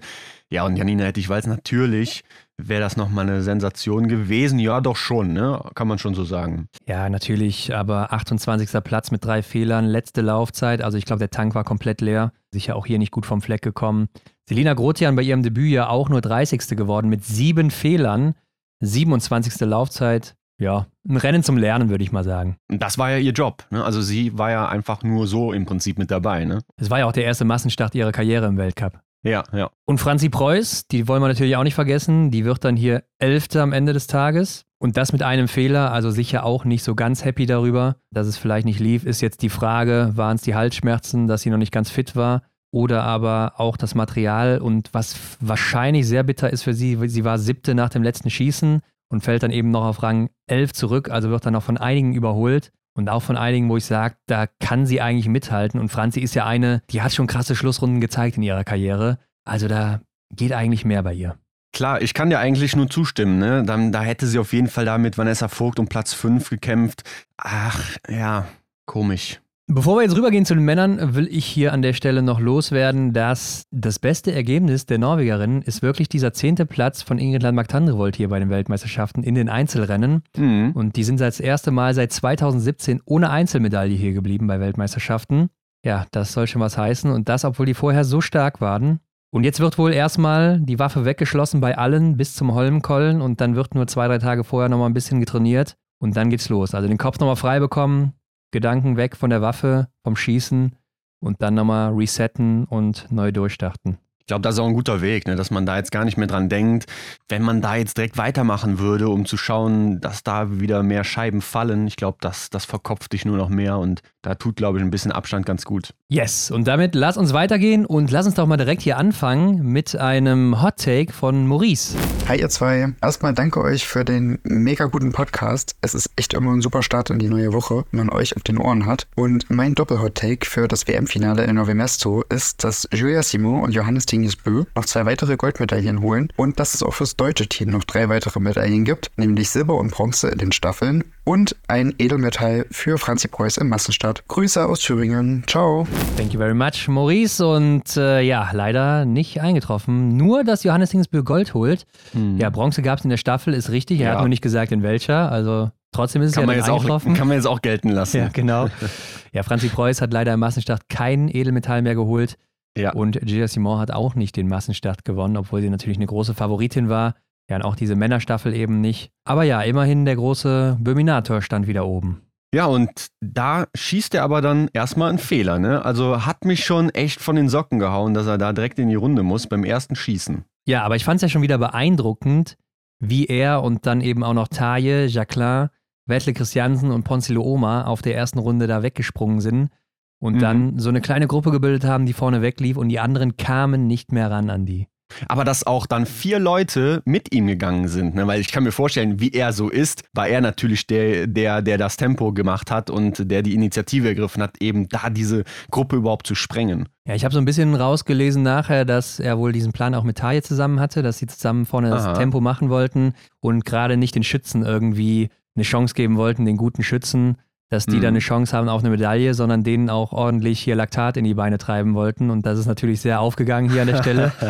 Ja, und Janina hätte ich weiß natürlich, wäre das nochmal eine Sensation gewesen. Ja, doch schon, ne? kann man schon so sagen. Ja, natürlich, aber 28. Platz mit drei Fehlern, letzte Laufzeit. Also ich glaube, der Tank war komplett leer. Sicher auch hier nicht gut vom Fleck gekommen. Selina Grotian bei ihrem Debüt ja auch nur 30. geworden mit sieben Fehlern. 27. Laufzeit. Ja, ein Rennen zum Lernen, würde ich mal sagen. Das war ja ihr Job. Ne? Also sie war ja einfach nur so im Prinzip mit dabei. Ne? Es war ja auch der erste Massenstart ihrer Karriere im Weltcup. Ja, ja. Und Franzi Preuß, die wollen wir natürlich auch nicht vergessen, die wird dann hier Elfte am Ende des Tages. Und das mit einem Fehler, also sicher auch nicht so ganz happy darüber, dass es vielleicht nicht lief, ist jetzt die Frage, waren es die Halsschmerzen, dass sie noch nicht ganz fit war? oder aber auch das Material und was wahrscheinlich sehr bitter ist für sie, sie war siebte nach dem letzten Schießen und fällt dann eben noch auf Rang 11 zurück, also wird dann noch von einigen überholt und auch von einigen, wo ich sage, da kann sie eigentlich mithalten und Franzi ist ja eine, die hat schon krasse Schlussrunden gezeigt in ihrer Karriere, also da geht eigentlich mehr bei ihr. Klar, ich kann dir eigentlich nur zustimmen. Ne? Dann, da hätte sie auf jeden Fall da mit Vanessa Vogt um Platz 5 gekämpft. Ach, ja, komisch. Bevor wir jetzt rübergehen zu den Männern, will ich hier an der Stelle noch loswerden, dass das beste Ergebnis der Norwegerinnen ist wirklich dieser zehnte Platz von Ingrid Landmark-Tandrevold hier bei den Weltmeisterschaften in den Einzelrennen. Mhm. Und die sind das erste Mal seit 2017 ohne Einzelmedaille hier geblieben bei Weltmeisterschaften. Ja, das soll schon was heißen. Und das, obwohl die vorher so stark waren. Und jetzt wird wohl erstmal die Waffe weggeschlossen bei allen bis zum Holmenkollen und dann wird nur zwei, drei Tage vorher nochmal ein bisschen getrainiert und dann geht's los. Also den Kopf nochmal frei bekommen, Gedanken weg von der Waffe, vom Schießen und dann nochmal resetten und neu durchstarten. Ich glaube, das ist auch ein guter Weg, ne? dass man da jetzt gar nicht mehr dran denkt. Wenn man da jetzt direkt weitermachen würde, um zu schauen, dass da wieder mehr Scheiben fallen, ich glaube, das, das verkopft dich nur noch mehr und da tut, glaube ich, ein bisschen Abstand ganz gut. Yes, und damit lass uns weitergehen und lass uns doch mal direkt hier anfangen mit einem Hot Take von Maurice. Hi ihr zwei, erstmal danke euch für den mega guten Podcast. Es ist echt immer ein super Start in die neue Woche, wenn man euch auf den Ohren hat. Und mein Doppel-Hot Take für das WM-Finale in Novemesto ist, dass Julia Simon und Johannes Tingis Bö noch zwei weitere Goldmedaillen holen und dass es auch fürs deutsche Team noch drei weitere Medaillen gibt, nämlich Silber und Bronze in den Staffeln und ein Edelmetall für Franzi Preuß im Massenstart. Grüße aus Thüringen. Ciao. Thank you very much, Maurice. Und äh, ja, leider nicht eingetroffen. Nur, dass Johannes Hingsbö Gold holt. Hm. Ja, Bronze gab es in der Staffel, ist richtig. Er ja. hat nur nicht gesagt, in welcher. Also trotzdem ist es kann ja man jetzt eingetroffen. Auch, kann man jetzt auch gelten lassen. Ja, genau. ja, Franzi Preuß hat leider im Massenstart kein Edelmetall mehr geholt. Ja. Und Gia Simon hat auch nicht den Massenstart gewonnen, obwohl sie natürlich eine große Favoritin war. Ja, und auch diese Männerstaffel eben nicht. Aber ja, immerhin der große Böminator stand wieder oben. Ja, und da schießt er aber dann erstmal einen Fehler, ne? Also hat mich schon echt von den Socken gehauen, dass er da direkt in die Runde muss beim ersten Schießen. Ja, aber ich fand es ja schon wieder beeindruckend, wie er und dann eben auch noch Taille, Jacqueline, Wettle Christiansen und Ponzilo Oma auf der ersten Runde da weggesprungen sind und mhm. dann so eine kleine Gruppe gebildet haben, die vorne weglief und die anderen kamen nicht mehr ran an die. Aber dass auch dann vier Leute mit ihm gegangen sind, ne? weil ich kann mir vorstellen, wie er so ist, war er natürlich der, der, der das Tempo gemacht hat und der die Initiative ergriffen hat, eben da diese Gruppe überhaupt zu sprengen. Ja, ich habe so ein bisschen rausgelesen nachher, dass er wohl diesen Plan auch mit Taje zusammen hatte, dass sie zusammen vorne das Aha. Tempo machen wollten und gerade nicht den Schützen irgendwie eine Chance geben wollten, den guten Schützen, dass die Mhm. dann eine Chance haben auf eine Medaille, sondern denen auch ordentlich hier Laktat in die Beine treiben wollten. Und das ist natürlich sehr aufgegangen hier an der Stelle.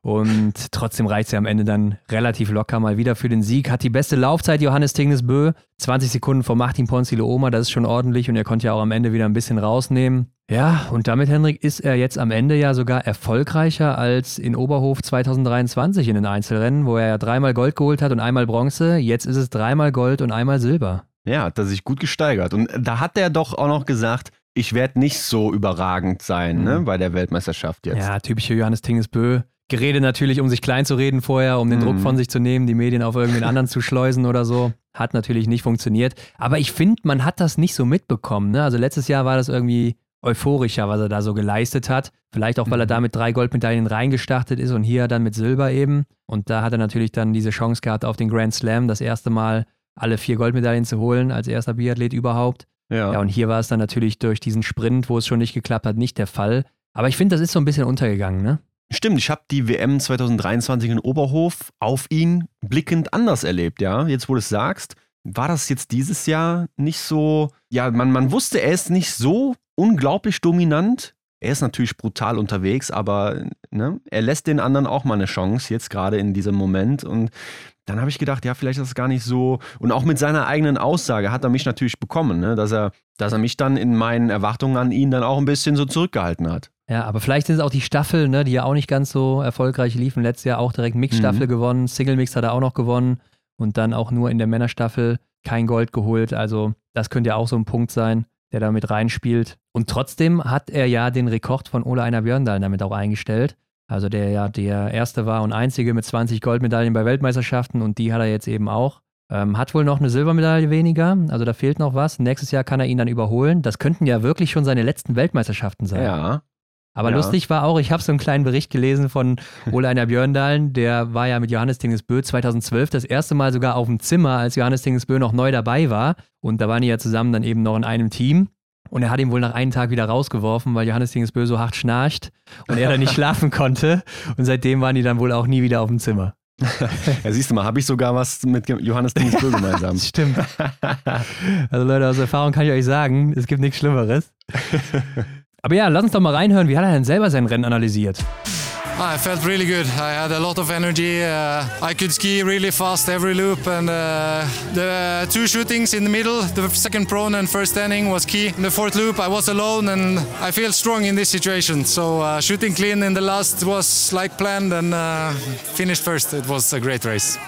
Und trotzdem reicht sie am Ende dann relativ locker mal wieder für den Sieg. Hat die beste Laufzeit Johannes Tingnesbö. 20 Sekunden vor Martin Ponzile Oma, das ist schon ordentlich und er konnte ja auch am Ende wieder ein bisschen rausnehmen. Ja, und damit, Henrik, ist er jetzt am Ende ja sogar erfolgreicher als in Oberhof 2023 in den Einzelrennen, wo er ja dreimal Gold geholt hat und einmal Bronze. Jetzt ist es dreimal Gold und einmal Silber. Ja, hat er sich gut gesteigert. Und da hat er doch auch noch gesagt, ich werde nicht so überragend sein ne, bei der Weltmeisterschaft jetzt. Ja, typische Johannes Tingesbö. Gerede natürlich, um sich klein zu reden vorher, um den Mhm. Druck von sich zu nehmen, die Medien auf irgendwen anderen zu schleusen oder so. Hat natürlich nicht funktioniert. Aber ich finde, man hat das nicht so mitbekommen. Ne? Also letztes Jahr war das irgendwie euphorischer, was er da so geleistet hat. Vielleicht auch, weil er Mhm. da mit drei Goldmedaillen reingestartet ist und hier dann mit Silber eben. Und da hat er natürlich dann diese Chance gehabt auf den Grand Slam, das erste Mal alle vier Goldmedaillen zu holen, als erster Biathlet überhaupt. Ja. Ja, und hier war es dann natürlich durch diesen Sprint, wo es schon nicht geklappt hat, nicht der Fall. Aber ich finde, das ist so ein bisschen untergegangen, ne? Stimmt, ich habe die WM 2023 in Oberhof auf ihn blickend anders erlebt, ja. Jetzt, wo du es sagst, war das jetzt dieses Jahr nicht so, ja, man, man wusste, er ist nicht so unglaublich dominant. Er ist natürlich brutal unterwegs, aber ne, er lässt den anderen auch mal eine Chance, jetzt gerade in diesem Moment. Und dann habe ich gedacht, ja, vielleicht ist es gar nicht so. Und auch mit seiner eigenen Aussage hat er mich natürlich bekommen, ne, dass, er, dass er mich dann in meinen Erwartungen an ihn dann auch ein bisschen so zurückgehalten hat. Ja, aber vielleicht sind es auch die Staffeln, ne, die ja auch nicht ganz so erfolgreich liefen. Letztes Jahr auch direkt Mix-Staffel Mhm. gewonnen, Single-Mix hat er auch noch gewonnen und dann auch nur in der Männerstaffel kein Gold geholt. Also das könnte ja auch so ein Punkt sein, der da mit reinspielt. Und trotzdem hat er ja den Rekord von Ole Einar Björndal damit auch eingestellt. Also der ja der erste war und einzige mit 20 Goldmedaillen bei Weltmeisterschaften und die hat er jetzt eben auch. Ähm, hat wohl noch eine Silbermedaille weniger, also da fehlt noch was. Nächstes Jahr kann er ihn dann überholen. Das könnten ja wirklich schon seine letzten Weltmeisterschaften sein. Ja. Aber Ja. lustig war auch, ich habe so einen kleinen Bericht gelesen von Ole Einar Björndalen, der war ja mit Johannes Tingesbö 2012 das erste Mal sogar auf dem Zimmer, als Johannes Tingesbö noch neu dabei war. Und da waren die ja zusammen dann eben noch in einem Team. Und er hat ihn wohl nach einem Tag wieder rausgeworfen, weil Johannes Tingesbö so hart schnarcht und er dann nicht schlafen konnte. Und seitdem waren die dann wohl auch nie wieder auf dem Zimmer. Ja, siehst du mal, habe ich sogar was mit Johannes Dingsbö gemeinsam. Stimmt. Also Leute, aus Erfahrung kann ich euch sagen, es gibt nichts Schlimmeres. Aber ja, lass uns doch mal reinhören, wie hat er denn selber sein Rennen analysiert? I felt really good. I had a lot of energy. Uh, I could ski really fast every loop, and uh, the two shootings in the middle, the second prone and first standing, was key. In the fourth loop, I was alone, and I feel strong in this situation. So uh, shooting clean in the last was like planned, and uh, finished first. It was a great race.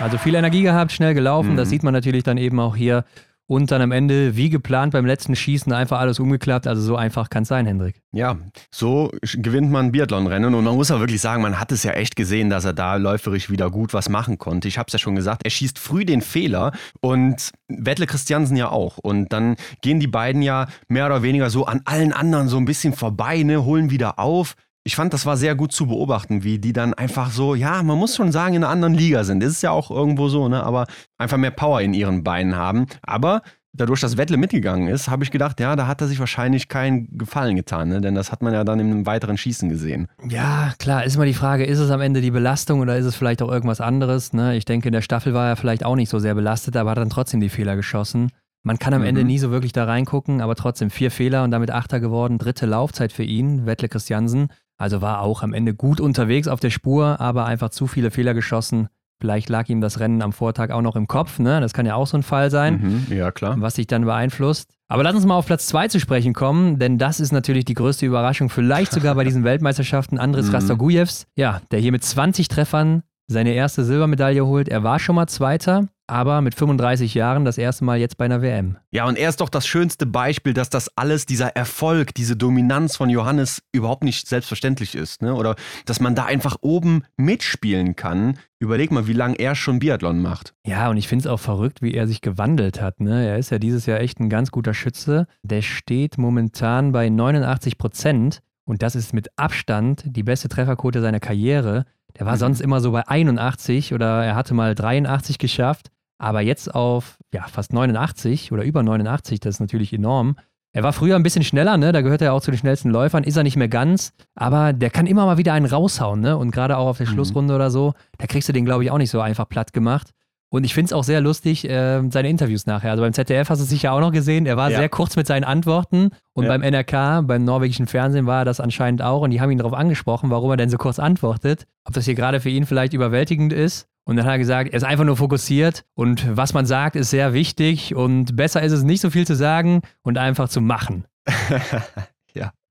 Also viel Energie gehabt, schnell gelaufen, das sieht man natürlich dann eben auch hier. Und dann am Ende, wie geplant beim letzten Schießen, einfach alles umgeklappt. Also so einfach kann es sein, Hendrik. Ja, so gewinnt man Biathlonrennen und man muss auch wirklich sagen, man hat es ja echt gesehen, dass er da läuferisch wieder gut was machen konnte. Ich habe es ja schon gesagt, er schießt früh den Fehler und Wettle Christiansen ja auch. Und dann gehen die beiden ja mehr oder weniger so an allen anderen so ein bisschen vorbei, ne, holen wieder auf. Ich fand, das war sehr gut zu beobachten, wie die dann einfach so, ja, man muss schon sagen, in einer anderen Liga sind. Das ist ja auch irgendwo so, ne? Aber einfach mehr Power in ihren Beinen haben. Aber dadurch, dass Wettle mitgegangen ist, habe ich gedacht, ja, da hat er sich wahrscheinlich keinen Gefallen getan, ne? Denn das hat man ja dann im weiteren Schießen gesehen. Ja, klar, ist mal die Frage, ist es am Ende die Belastung oder ist es vielleicht auch irgendwas anderes? Ne? Ich denke, in der Staffel war er vielleicht auch nicht so sehr belastet, aber hat dann trotzdem die Fehler geschossen. Man kann am Mhm. Ende nie so wirklich da reingucken, aber trotzdem vier Fehler und damit Achter geworden. Dritte Laufzeit für ihn, Wettle Christiansen. Also war auch am Ende gut unterwegs auf der Spur, aber einfach zu viele Fehler geschossen. Vielleicht lag ihm das Rennen am Vortag auch noch im Kopf, ne? Das kann ja auch so ein Fall sein, Mhm, ja, klar. was sich dann beeinflusst. Aber lass uns mal auf Platz zwei zu sprechen kommen, denn das ist natürlich die größte Überraschung, vielleicht sogar bei diesen Weltmeisterschaften. Andres Mhm. Rastogujevs, ja, der hier mit 20 Treffern seine erste Silbermedaille holt. Er war schon mal Zweiter, aber mit 35 Jahren das erste Mal jetzt bei einer WM. Ja, und er ist doch das schönste Beispiel, dass das alles, dieser Erfolg, diese Dominanz von Johannes überhaupt nicht selbstverständlich ist. Ne? Oder dass man da einfach oben mitspielen kann. Überleg mal, wie lange er schon Biathlon macht. Ja, und ich finde es auch verrückt, wie er sich gewandelt hat. Ne? Er ist ja dieses Jahr echt ein ganz guter Schütze. Der steht momentan bei 89 Prozent. Und das ist mit Abstand die beste Trefferquote seiner Karriere. Der war mhm. sonst immer so bei 81 oder er hatte mal 83 geschafft. Aber jetzt auf ja, fast 89 oder über 89, das ist natürlich enorm. Er war früher ein bisschen schneller, ne? Da gehört er auch zu den schnellsten Läufern, ist er nicht mehr ganz, aber der kann immer mal wieder einen raushauen, ne? Und gerade auch auf der mhm. Schlussrunde oder so, da kriegst du den, glaube ich, auch nicht so einfach platt gemacht. Und ich finde es auch sehr lustig, äh, seine Interviews nachher. Also beim ZDF hast du es sicher auch noch gesehen. Er war ja. sehr kurz mit seinen Antworten. Und ja. beim NRK, beim norwegischen Fernsehen, war er das anscheinend auch. Und die haben ihn darauf angesprochen, warum er denn so kurz antwortet. Ob das hier gerade für ihn vielleicht überwältigend ist. Und dann hat er gesagt, er ist einfach nur fokussiert und was man sagt, ist sehr wichtig und besser ist es nicht so viel zu sagen und einfach zu machen.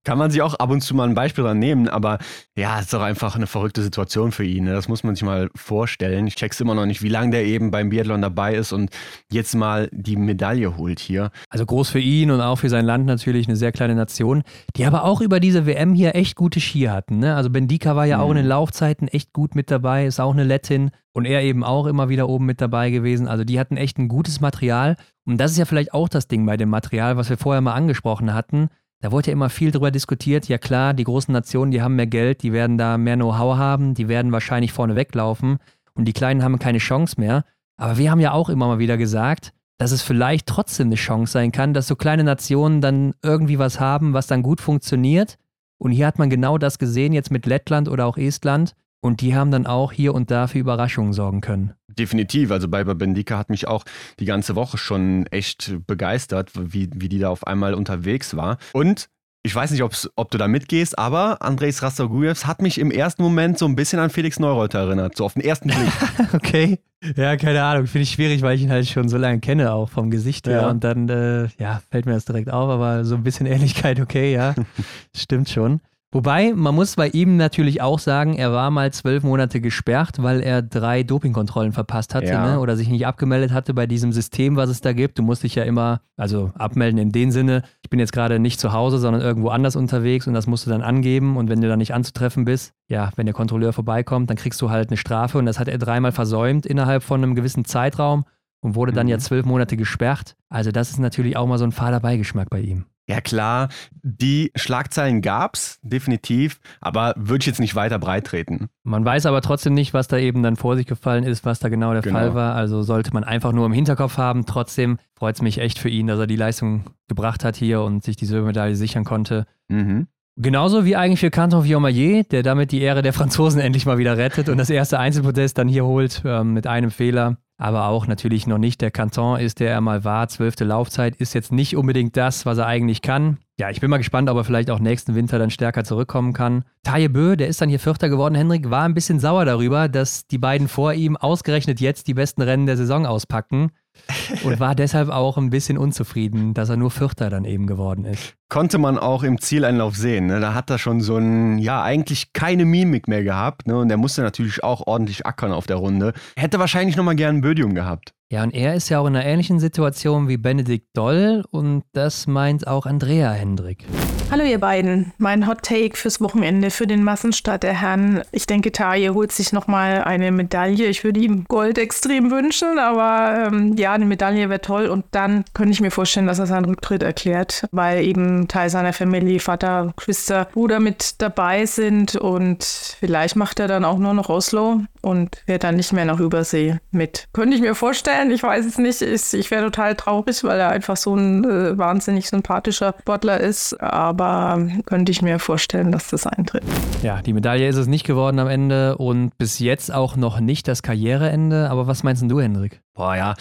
Kann man sich auch ab und zu mal ein Beispiel dran nehmen, aber ja, es ist doch einfach eine verrückte Situation für ihn. Ne? Das muss man sich mal vorstellen. Ich check's immer noch nicht, wie lange der eben beim Biathlon dabei ist und jetzt mal die Medaille holt hier. Also groß für ihn und auch für sein Land natürlich eine sehr kleine Nation, die aber auch über diese WM hier echt gute Ski hatten. Ne? Also Bendika war ja mhm. auch in den Laufzeiten echt gut mit dabei, ist auch eine Lettin und er eben auch immer wieder oben mit dabei gewesen. Also die hatten echt ein gutes Material. Und das ist ja vielleicht auch das Ding bei dem Material, was wir vorher mal angesprochen hatten. Da wurde ja immer viel drüber diskutiert. Ja klar, die großen Nationen, die haben mehr Geld, die werden da mehr Know-how haben, die werden wahrscheinlich vorne weglaufen und die Kleinen haben keine Chance mehr. Aber wir haben ja auch immer mal wieder gesagt, dass es vielleicht trotzdem eine Chance sein kann, dass so kleine Nationen dann irgendwie was haben, was dann gut funktioniert. Und hier hat man genau das gesehen, jetzt mit Lettland oder auch Estland. Und die haben dann auch hier und da für Überraschungen sorgen können. Definitiv. Also bei Bendika hat mich auch die ganze Woche schon echt begeistert, wie, wie die da auf einmal unterwegs war. Und ich weiß nicht, ob du da mitgehst, aber Andres Rastogujevs hat mich im ersten Moment so ein bisschen an Felix Neureuter erinnert, so auf den ersten Blick. okay. Ja, keine Ahnung. Finde ich schwierig, weil ich ihn halt schon so lange kenne, auch vom Gesicht her. Ja. Und dann, äh, ja, fällt mir das direkt auf, aber so ein bisschen Ähnlichkeit, okay, ja. Stimmt schon. Wobei, man muss bei ihm natürlich auch sagen, er war mal zwölf Monate gesperrt, weil er drei Dopingkontrollen verpasst hatte ja. ne? oder sich nicht abgemeldet hatte bei diesem System, was es da gibt. Du musst dich ja immer, also abmelden in dem Sinne, ich bin jetzt gerade nicht zu Hause, sondern irgendwo anders unterwegs und das musst du dann angeben und wenn du dann nicht anzutreffen bist, ja, wenn der Kontrolleur vorbeikommt, dann kriegst du halt eine Strafe und das hat er dreimal versäumt innerhalb von einem gewissen Zeitraum und wurde dann mhm. ja zwölf Monate gesperrt. Also das ist natürlich auch mal so ein fader Beigeschmack bei ihm. Ja klar, die Schlagzeilen gab es definitiv, aber würde ich jetzt nicht weiter breitreten. Man weiß aber trotzdem nicht, was da eben dann vor sich gefallen ist, was da genau der genau. Fall war. Also sollte man einfach nur im Hinterkopf haben. Trotzdem freut es mich echt für ihn, dass er die Leistung gebracht hat hier und sich die Silbermedaille sichern konnte. Mhm. Genauso wie eigentlich für Canton Viomayer, der damit die Ehre der Franzosen endlich mal wieder rettet und das erste Einzelprotest dann hier holt äh, mit einem Fehler aber auch natürlich noch nicht der Canton ist, der er mal war. Zwölfte Laufzeit ist jetzt nicht unbedingt das, was er eigentlich kann. Ja, ich bin mal gespannt, ob er vielleicht auch nächsten Winter dann stärker zurückkommen kann. Taje Bö, der ist dann hier Vierter geworden, Henrik, war ein bisschen sauer darüber, dass die beiden vor ihm ausgerechnet jetzt die besten Rennen der Saison auspacken und war deshalb auch ein bisschen unzufrieden, dass er nur Vierter dann eben geworden ist. Konnte man auch im Zieleinlauf sehen. Ne? Da hat er schon so ein, ja, eigentlich keine Mimik mehr gehabt. Ne? Und er musste natürlich auch ordentlich ackern auf der Runde. Hätte wahrscheinlich nochmal gern ein Bödium gehabt. Ja, und er ist ja auch in einer ähnlichen Situation wie Benedikt Doll und das meint auch Andrea Hendrik. Hallo ihr beiden, mein Hot Take fürs Wochenende für den Massenstart der Herren. Ich denke, Taje holt sich nochmal eine Medaille. Ich würde ihm Gold extrem wünschen, aber ähm, ja, eine Medaille wäre toll. Und dann könnte ich mir vorstellen, dass er seinen Rücktritt erklärt, weil eben Teil seiner Familie, Vater, Geschwister, Bruder mit dabei sind und vielleicht macht er dann auch nur noch Oslo und fährt dann nicht mehr nach Übersee mit. Könnte ich mir vorstellen, ich weiß es nicht. Ich, ich wäre total traurig, weil er einfach so ein äh, wahnsinnig sympathischer Sportler ist, aber könnte ich mir vorstellen, dass das eintritt. Ja, die Medaille ist es nicht geworden am Ende und bis jetzt auch noch nicht das Karriereende. Aber was meinst du, Hendrik? Boah, ja,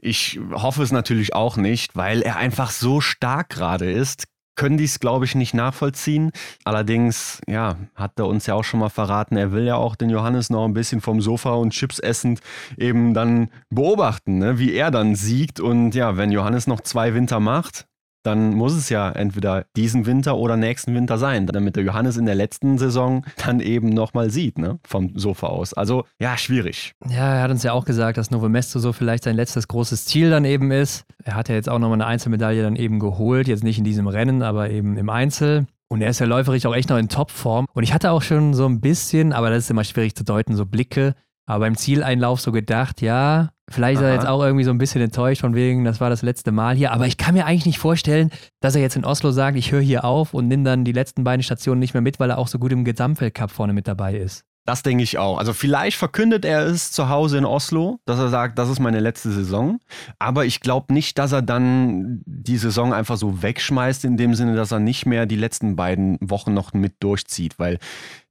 ich hoffe es natürlich auch nicht, weil er einfach so stark gerade ist können dies, glaube ich, nicht nachvollziehen. Allerdings, ja, hat er uns ja auch schon mal verraten, er will ja auch den Johannes noch ein bisschen vom Sofa und Chips essend eben dann beobachten, ne, wie er dann siegt. Und ja, wenn Johannes noch zwei Winter macht, dann muss es ja entweder diesen Winter oder nächsten Winter sein, damit der Johannes in der letzten Saison dann eben nochmal sieht, ne, vom Sofa aus. Also ja, schwierig. Ja, er hat uns ja auch gesagt, dass Novo Mesto so vielleicht sein letztes großes Ziel dann eben ist. Er hat ja jetzt auch nochmal eine Einzelmedaille dann eben geholt, jetzt nicht in diesem Rennen, aber eben im Einzel. Und er ist ja läuferisch auch echt noch in Topform. Und ich hatte auch schon so ein bisschen, aber das ist immer schwierig zu deuten, so Blicke, aber beim Zieleinlauf so gedacht, ja, Vielleicht ist er Aha. jetzt auch irgendwie so ein bisschen enttäuscht von wegen, das war das letzte Mal hier. Aber ich kann mir eigentlich nicht vorstellen, dass er jetzt in Oslo sagt, ich höre hier auf und nimm dann die letzten beiden Stationen nicht mehr mit, weil er auch so gut im Gesamtweltcup vorne mit dabei ist. Das denke ich auch. Also vielleicht verkündet er es zu Hause in Oslo, dass er sagt, das ist meine letzte Saison. Aber ich glaube nicht, dass er dann die Saison einfach so wegschmeißt, in dem Sinne, dass er nicht mehr die letzten beiden Wochen noch mit durchzieht. Weil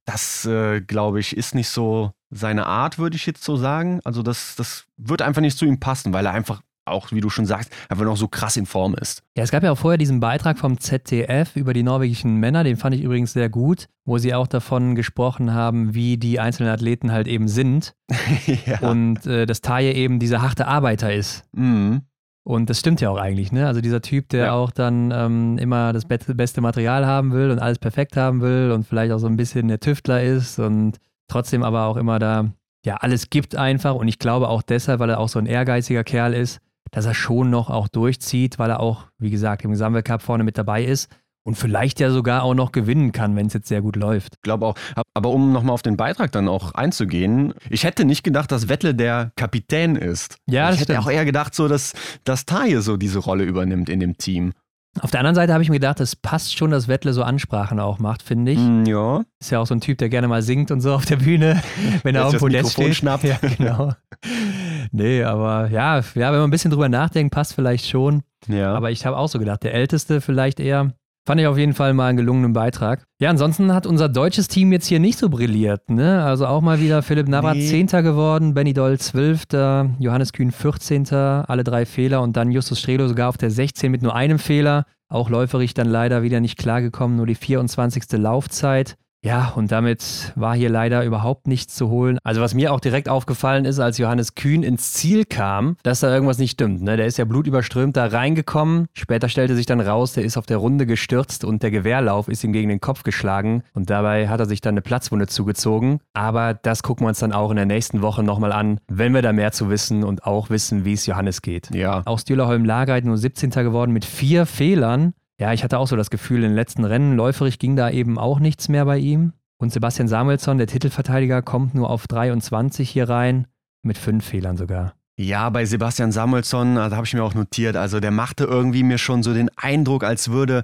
das, äh, glaube ich, ist nicht so seine Art, würde ich jetzt so sagen. Also das, das wird einfach nicht zu ihm passen, weil er einfach auch, wie du schon sagst, einfach noch so krass in Form ist. Ja, es gab ja auch vorher diesen Beitrag vom ZDF über die norwegischen Männer, den fand ich übrigens sehr gut, wo sie auch davon gesprochen haben, wie die einzelnen Athleten halt eben sind. ja. Und äh, dass Taje eben dieser harte Arbeiter ist. Mhm. Und das stimmt ja auch eigentlich, ne? Also dieser Typ, der auch dann ähm, immer das beste Material haben will und alles perfekt haben will und vielleicht auch so ein bisschen der Tüftler ist und trotzdem aber auch immer da ja alles gibt einfach. Und ich glaube auch deshalb, weil er auch so ein ehrgeiziger Kerl ist, dass er schon noch auch durchzieht, weil er auch, wie gesagt, im Gesamtweltcup vorne mit dabei ist und vielleicht ja sogar auch noch gewinnen kann, wenn es jetzt sehr gut läuft. Ich glaube auch. Aber um nochmal auf den Beitrag dann auch einzugehen, ich hätte nicht gedacht, dass Wettle der Kapitän ist. Ja, das ich hätte stimmt. auch eher gedacht, so dass, dass Taje so diese Rolle übernimmt in dem Team. Auf der anderen Seite habe ich mir gedacht, es passt schon, dass Wettle so Ansprachen auch macht, finde ich. Mm, Ja. Ist ja auch so ein Typ, der gerne mal singt und so auf der Bühne, wenn er auf dem Podest steht. schnappt. Ja, genau. Nee, aber ja, ja, wenn man ein bisschen drüber nachdenkt, passt vielleicht schon. Ja. Aber ich habe auch so gedacht, der Älteste vielleicht eher. Fand ich auf jeden Fall mal einen gelungenen Beitrag. Ja, ansonsten hat unser deutsches Team jetzt hier nicht so brilliert. Ne? Also auch mal wieder Philipp Navrat Nee. 10. geworden, Benny Doll 12., Johannes Kühn 14., alle drei Fehler und dann Justus Strelo sogar auf der 16 mit nur einem Fehler. Auch läuferig dann leider wieder nicht klargekommen, nur die 24. Laufzeit. Ja, und damit war hier leider überhaupt nichts zu holen. Also was mir auch direkt aufgefallen ist, als Johannes Kühn ins Ziel kam, dass da irgendwas nicht stimmt. Ne? Der ist ja blutüberströmt da reingekommen. Später stellte sich dann raus, der ist auf der Runde gestürzt und der Gewehrlauf ist ihm gegen den Kopf geschlagen. Und dabei hat er sich dann eine Platzwunde zugezogen. Aber das gucken wir uns dann auch in der nächsten Woche nochmal an, wenn wir da mehr zu wissen und auch wissen, wie es Johannes geht. Ja. Auch Stühlerholm Lagereit nur 17. geworden mit vier Fehlern. Ja, ich hatte auch so das Gefühl, in den letzten Rennen läuferig ging da eben auch nichts mehr bei ihm. Und Sebastian Samuelsson, der Titelverteidiger, kommt nur auf 23 hier rein, mit fünf Fehlern sogar. Ja, bei Sebastian Samuelsson, da habe ich mir auch notiert, also der machte irgendwie mir schon so den Eindruck, als würde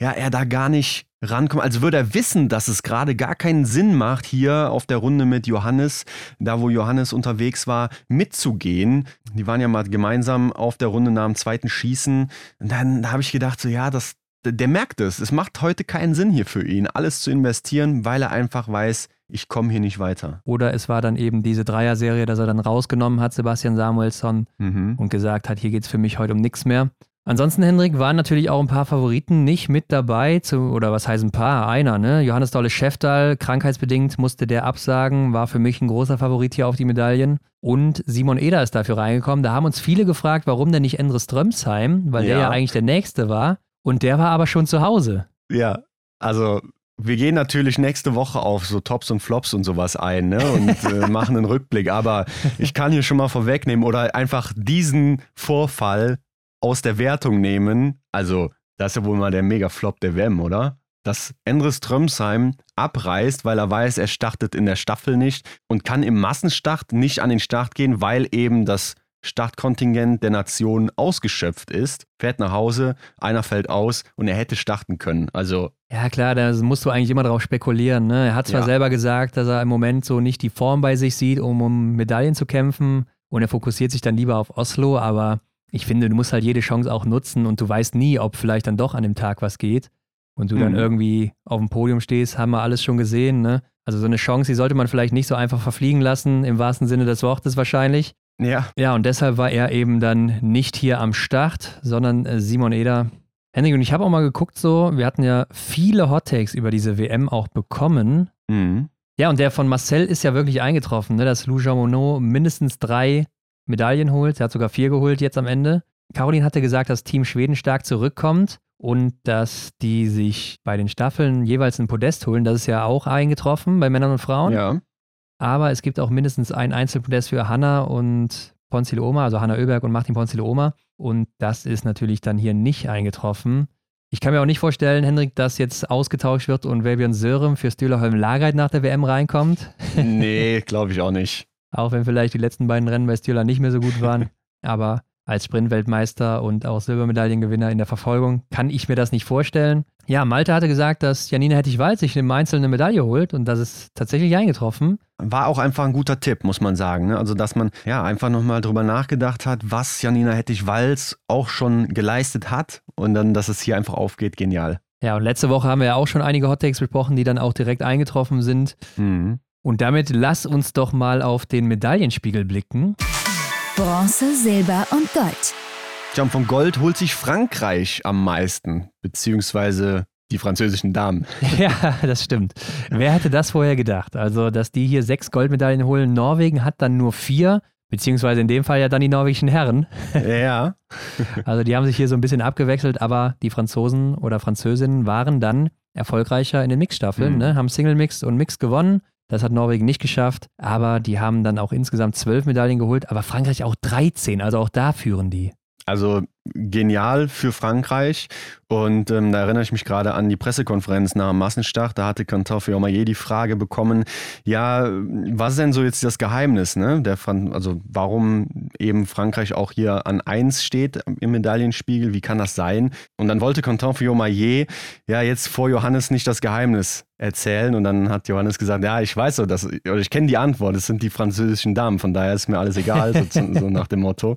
ja, er da gar nicht rankommen, als würde er wissen, dass es gerade gar keinen Sinn macht, hier auf der Runde mit Johannes, da wo Johannes unterwegs war, mitzugehen. Die waren ja mal gemeinsam auf der Runde nach dem zweiten Schießen. Und dann da habe ich gedacht, so ja, das, der merkt es. Es macht heute keinen Sinn hier für ihn, alles zu investieren, weil er einfach weiß, ich komme hier nicht weiter. Oder es war dann eben diese Dreier-Serie, dass er dann rausgenommen hat, Sebastian Samuelsson, Mhm. und gesagt hat, hier geht es für mich heute um nichts mehr. Ansonsten, Hendrik, waren natürlich auch ein paar Favoriten nicht mit dabei, zu, oder was heißt ein paar? Einer, ne? Johannes Dolle Schäftal, krankheitsbedingt musste der absagen, war für mich ein großer Favorit hier auf die Medaillen. Und Simon Eder ist dafür reingekommen. Da haben uns viele gefragt, warum denn nicht Endres Strömsheim, weil der Ja. ja eigentlich der Nächste war. Und der war aber schon zu Hause. Ja, also wir gehen natürlich nächste Woche auf so Tops und Flops und sowas ein ne? und äh, machen einen Rückblick. Aber ich kann hier schon mal vorwegnehmen oder einfach diesen Vorfall aus der Wertung nehmen. Also, das ist ja wohl mal der Mega-Flop der WM, oder? Dass Endres Trömsheim abreißt, weil er weiß, er startet in der Staffel nicht und kann im Massenstart nicht an den Start gehen, weil eben das Startkontingent der Nation ausgeschöpft ist, fährt nach Hause, einer fällt aus und er hätte starten können. Also Ja, klar, da musst du eigentlich immer drauf spekulieren. Ne? Er hat zwar Ja. selber gesagt, dass er im Moment so nicht die Form bei sich sieht, um um Medaillen zu kämpfen. Und er fokussiert sich dann lieber auf Oslo. Aber ich finde, du musst halt jede Chance auch nutzen und du weißt nie, ob vielleicht dann doch an dem Tag was geht. Und du dann Mhm. irgendwie auf dem Podium stehst, haben wir alles schon gesehen. Ne? Also so eine Chance, die sollte man vielleicht nicht so einfach verfliegen lassen, im wahrsten Sinne des Wortes wahrscheinlich. Ja. Ja, und deshalb war er eben dann nicht hier am Start, sondern äh, Simon Eder. Henrik, und ich habe auch mal geguckt, so, wir hatten ja viele Hottakes über diese WM auch bekommen. Mhm. Ja, und der von Marcel ist ja wirklich eingetroffen, ne, dass Lou Jean Monod mindestens drei Medaillen holt. Er hat sogar vier geholt jetzt am Ende. Caroline hatte gesagt, dass Team Schweden stark zurückkommt und dass die sich bei den Staffeln jeweils ein Podest holen. Das ist ja auch eingetroffen bei Männern und Frauen. Ja. Aber es gibt auch mindestens ein Einzelpodest für Hanna und Ponzile Oma, also Hanna Oeberg und Martin Ponzile Oma. Und das ist natürlich dann hier nicht eingetroffen. Ich kann mir auch nicht vorstellen, Hendrik, dass jetzt ausgetauscht wird und Fabian Sörem für Stühlerholm Lagereit nach der WM reinkommt. Nee, glaube ich auch nicht. Auch wenn vielleicht die letzten beiden Rennen bei Stila nicht mehr so gut waren. Aber als Sprintweltmeister und auch Silbermedaillengewinner in der Verfolgung kann ich mir das nicht vorstellen. Ja, Malte hatte gesagt, dass Janina Hettich-Wald sich im Einzelnen eine Medaille holt und das ist tatsächlich eingetroffen. War auch einfach ein guter Tipp, muss man sagen. Ne? Also, dass man ja einfach nochmal drüber nachgedacht hat, was Janina Hettich-Walz auch schon geleistet hat und dann, dass es hier einfach aufgeht, genial. Ja, und letzte Woche haben wir ja auch schon einige Hottakes besprochen, die dann auch direkt eingetroffen sind. Mhm. Und damit lass uns doch mal auf den Medaillenspiegel blicken. Bronze, Silber und Gold. Und vom Gold holt sich Frankreich am meisten, beziehungsweise die französischen Damen. Ja, das stimmt. Wer hätte das vorher gedacht? Also, dass die hier sechs Goldmedaillen holen. Norwegen hat dann nur vier, beziehungsweise in dem Fall ja dann die norwegischen Herren. Ja. Also, die haben sich hier so ein bisschen abgewechselt, aber die Franzosen oder Französinnen waren dann erfolgreicher in den Mixstaffeln, Mhm. ne? haben Single Mix und Mix gewonnen. Das hat Norwegen nicht geschafft, aber die haben dann auch insgesamt zwölf Medaillen geholt, aber Frankreich auch 13, also auch da führen die. Also genial für Frankreich. Und ähm, da erinnere ich mich gerade an die Pressekonferenz nach dem Massenstart. Da hatte Quentin Fillon-Maillet die Frage bekommen, ja, was ist denn so jetzt das Geheimnis, ne? Der Fran also warum eben Frankreich auch hier an 1 steht im Medaillenspiegel, wie kann das sein? Und dann wollte Quentin Fillon-Maillet ja jetzt vor Johannes nicht das Geheimnis erzählen. Und dann hat Johannes gesagt, ja, ich weiß so, dass, oder ich kenne die Antwort, es sind die französischen Damen, von daher ist mir alles egal, so, so nach dem Motto.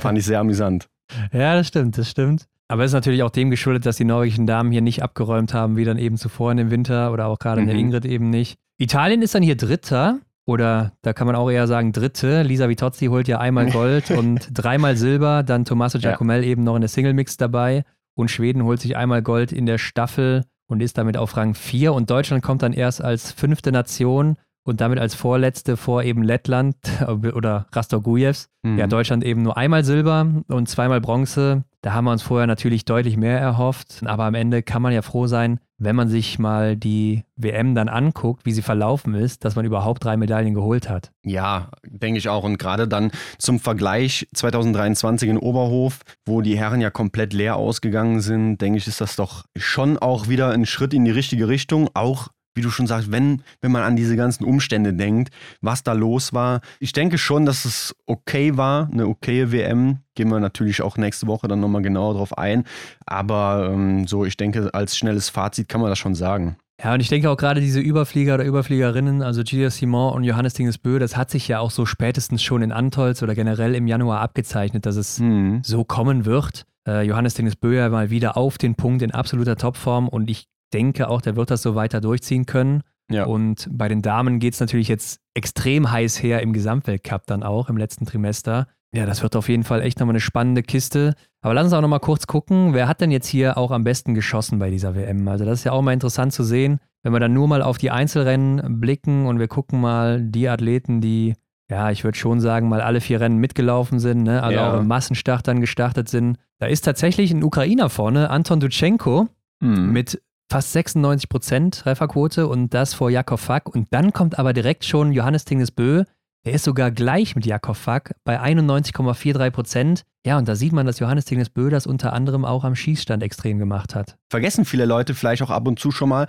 Fand ich sehr amüsant. Ja, das stimmt, das stimmt. Aber es ist natürlich auch dem geschuldet, dass die norwegischen Damen hier nicht abgeräumt haben, wie dann eben zuvor in dem Winter oder auch gerade in der Mhm. Ingrid eben nicht. Italien ist dann hier Dritter oder da kann man auch eher sagen Dritte. Lisa Vitozzi holt ja einmal Gold und dreimal Silber, dann Tommaso Ja. Giacomel eben noch in der Single-Mix dabei und Schweden holt sich einmal Gold in der Staffel und ist damit auf Rang 4 und Deutschland kommt dann erst als fünfte Nation und damit als vorletzte vor eben Lettland oder Rastogujevs. Mhm. Ja, Deutschland eben nur einmal Silber und zweimal Bronze. Da haben wir uns vorher natürlich deutlich mehr erhofft. Aber am Ende kann man ja froh sein, wenn man sich mal die WM dann anguckt, wie sie verlaufen ist, dass man überhaupt drei Medaillen geholt hat. Ja, denke ich auch. Und gerade dann zum Vergleich 2023 in Oberhof, wo die Herren ja komplett leer ausgegangen sind, denke ich, ist das doch schon auch wieder ein Schritt in die richtige Richtung. Auch wie du schon sagst, wenn, wenn man an diese ganzen Umstände denkt, was da los war. Ich denke schon, dass es okay war, eine okaye WM. Gehen wir natürlich auch nächste Woche dann nochmal genauer drauf ein. Aber ähm, so, ich denke, als schnelles Fazit kann man das schon sagen. Ja, und ich denke auch gerade diese Überflieger oder Überfliegerinnen, also Gia Simon und Johannes Dingesbö, das hat sich ja auch so spätestens schon in Antolz oder generell im Januar abgezeichnet, dass es Mhm. so kommen wird. Äh, Johannes Dingesbö ja mal wieder auf den Punkt in absoluter Topform und ich denke auch, der wird das so weiter durchziehen können. Ja. Und bei den Damen geht es natürlich jetzt extrem heiß her im Gesamtweltcup dann auch im letzten Trimester. Ja, das wird auf jeden Fall echt nochmal eine spannende Kiste. Aber lass uns auch nochmal kurz gucken, wer hat denn jetzt hier auch am besten geschossen bei dieser WM? Also das ist ja auch mal interessant zu sehen, wenn wir dann nur mal auf die Einzelrennen blicken und wir gucken mal die Athleten, die, ja, ich würde schon sagen, mal alle vier Rennen mitgelaufen sind, ne? also Ja. auch im Massenstart dann gestartet sind. Da ist tatsächlich ein Ukrainer vorne, Anton Dutschenko, Mhm. mit fast 96 Prozent Trefferquote und das vor Jakob Fack. Und dann kommt aber direkt schon Johannes Tingesbö. Der ist sogar gleich mit Jakob Fack bei 91,43 Prozent. Ja, und da sieht man, dass Johannes Tingesbö das unter anderem auch am Schießstand extrem gemacht hat. vergessen viele Leute vielleicht auch ab und zu schon mal,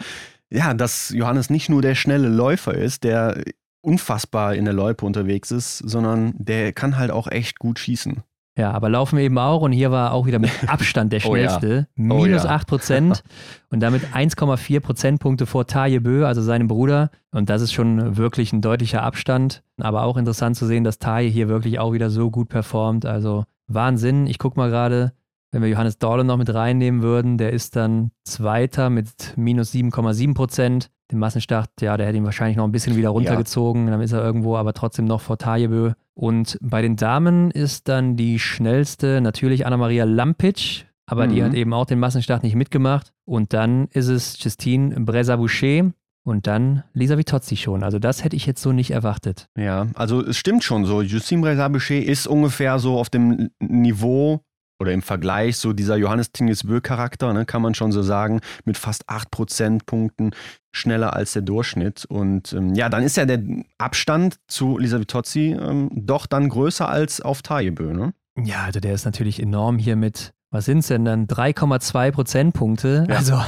ja, dass Johannes nicht nur der schnelle Läufer ist, der unfassbar in der Loipe unterwegs ist, sondern der kann halt auch echt gut schießen. Ja, aber laufen eben auch und hier war auch wieder mit Abstand der Oh ja. schnellste. Oh Minus ja. 8 Prozent und damit 1,4 Prozentpunkte vor Taje Bö, also seinem Bruder. Und das ist schon wirklich ein deutlicher Abstand. Aber auch interessant zu sehen, dass Taje hier wirklich auch wieder so gut performt. Also Wahnsinn. Ich gucke mal gerade, wenn wir Johannes Dorle noch mit reinnehmen würden, der ist dann Zweiter mit minus 7,7 Prozent. Den Massenstart, ja, der hätte ihn wahrscheinlich noch ein bisschen wieder runtergezogen. Dann ist er irgendwo aber trotzdem noch vor Tajebö. Und bei den Damen ist dann die schnellste natürlich Anna-Maria Lampic, aber die Mhm. hat eben auch den Massenstart nicht mitgemacht. Und dann ist es Justine Breza-Boucher und dann Lisa Vitozzi schon. Also das hätte ich jetzt so nicht erwartet. Ja, also es stimmt schon so. Justine Breza-Boucher ist ungefähr so auf dem Niveau oder im Vergleich so dieser Johannes Tingesbö-Charakter, ne, kann man schon so sagen, mit fast 8 Prozentpunkten schneller als der Durchschnitt. Und ähm, ja, dann ist ja der Abstand zu Lisa Vitozzi ähm, doch dann größer als auf Tajebö, ne? Ja, also der ist natürlich enorm hier mit, was sind es denn dann? 3,2 Prozentpunkte. Ja. Also,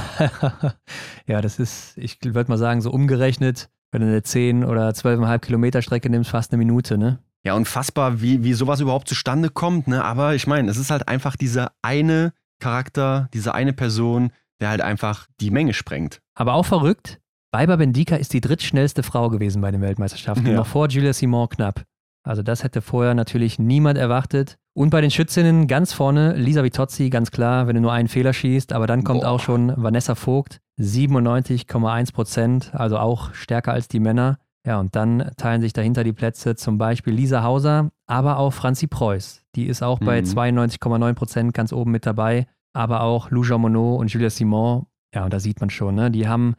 ja, das ist, ich würde mal sagen, so umgerechnet, wenn du eine 10 oder 12,5 Kilometer Strecke nimmst, fast eine Minute, ne? Ja, unfassbar, wie, wie sowas überhaupt zustande kommt, ne? Aber ich meine, es ist halt einfach dieser eine Charakter, diese eine Person, der halt einfach die Menge sprengt. Aber auch verrückt, Weiber Bendika ist die drittschnellste Frau gewesen bei den Weltmeisterschaften, Ja. noch vor Julia Simon knapp. Also das hätte vorher natürlich niemand erwartet. Und bei den Schützinnen ganz vorne Lisa Vitozzi, ganz klar, wenn du nur einen Fehler schießt. Aber dann kommt Boah. auch schon Vanessa Vogt, 97,1 Prozent, also auch stärker als die Männer. Ja, und dann teilen sich dahinter die Plätze zum Beispiel Lisa Hauser, aber auch Franzi Preuß. Die ist auch bei Mhm. 92,9 Prozent ganz oben mit dabei. Aber auch Lou Jean Monod und Julia Simon. Ja, und da sieht man schon, ne? Die haben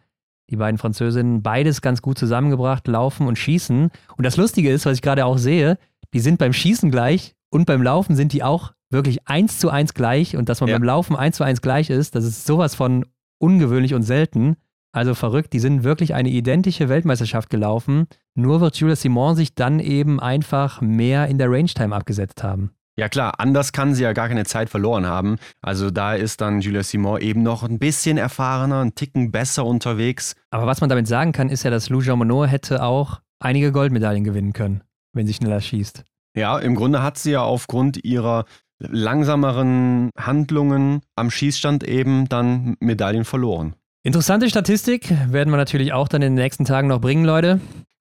die beiden Französinnen beides ganz gut zusammengebracht, Laufen und Schießen. Und das Lustige ist, was ich gerade auch sehe, die sind beim Schießen gleich und beim Laufen sind die auch wirklich eins zu eins gleich. Und dass man Ja. beim Laufen eins zu eins gleich ist, das ist sowas von ungewöhnlich und selten. Also verrückt, die sind wirklich eine identische Weltmeisterschaft gelaufen. Nur wird Julia Simon sich dann eben einfach mehr in der Range-Time abgesetzt haben. Ja klar, anders kann sie ja gar keine Zeit verloren haben. Also da ist dann Julia Simon eben noch ein bisschen erfahrener, ein Ticken besser unterwegs. Aber was man damit sagen kann, ist ja, dass Lou Jean Monod hätte auch einige Goldmedaillen gewinnen können, wenn sie schneller schießt. Ja, im Grunde hat sie ja aufgrund ihrer langsameren Handlungen am Schießstand eben dann Medaillen verloren. Interessante Statistik werden wir natürlich auch dann in den nächsten Tagen noch bringen, Leute.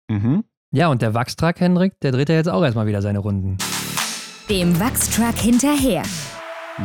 Mhm. Ja, und der Wachstruck, Hendrik, der dreht ja jetzt auch erstmal wieder seine Runden. Dem Wachstruck hinterher.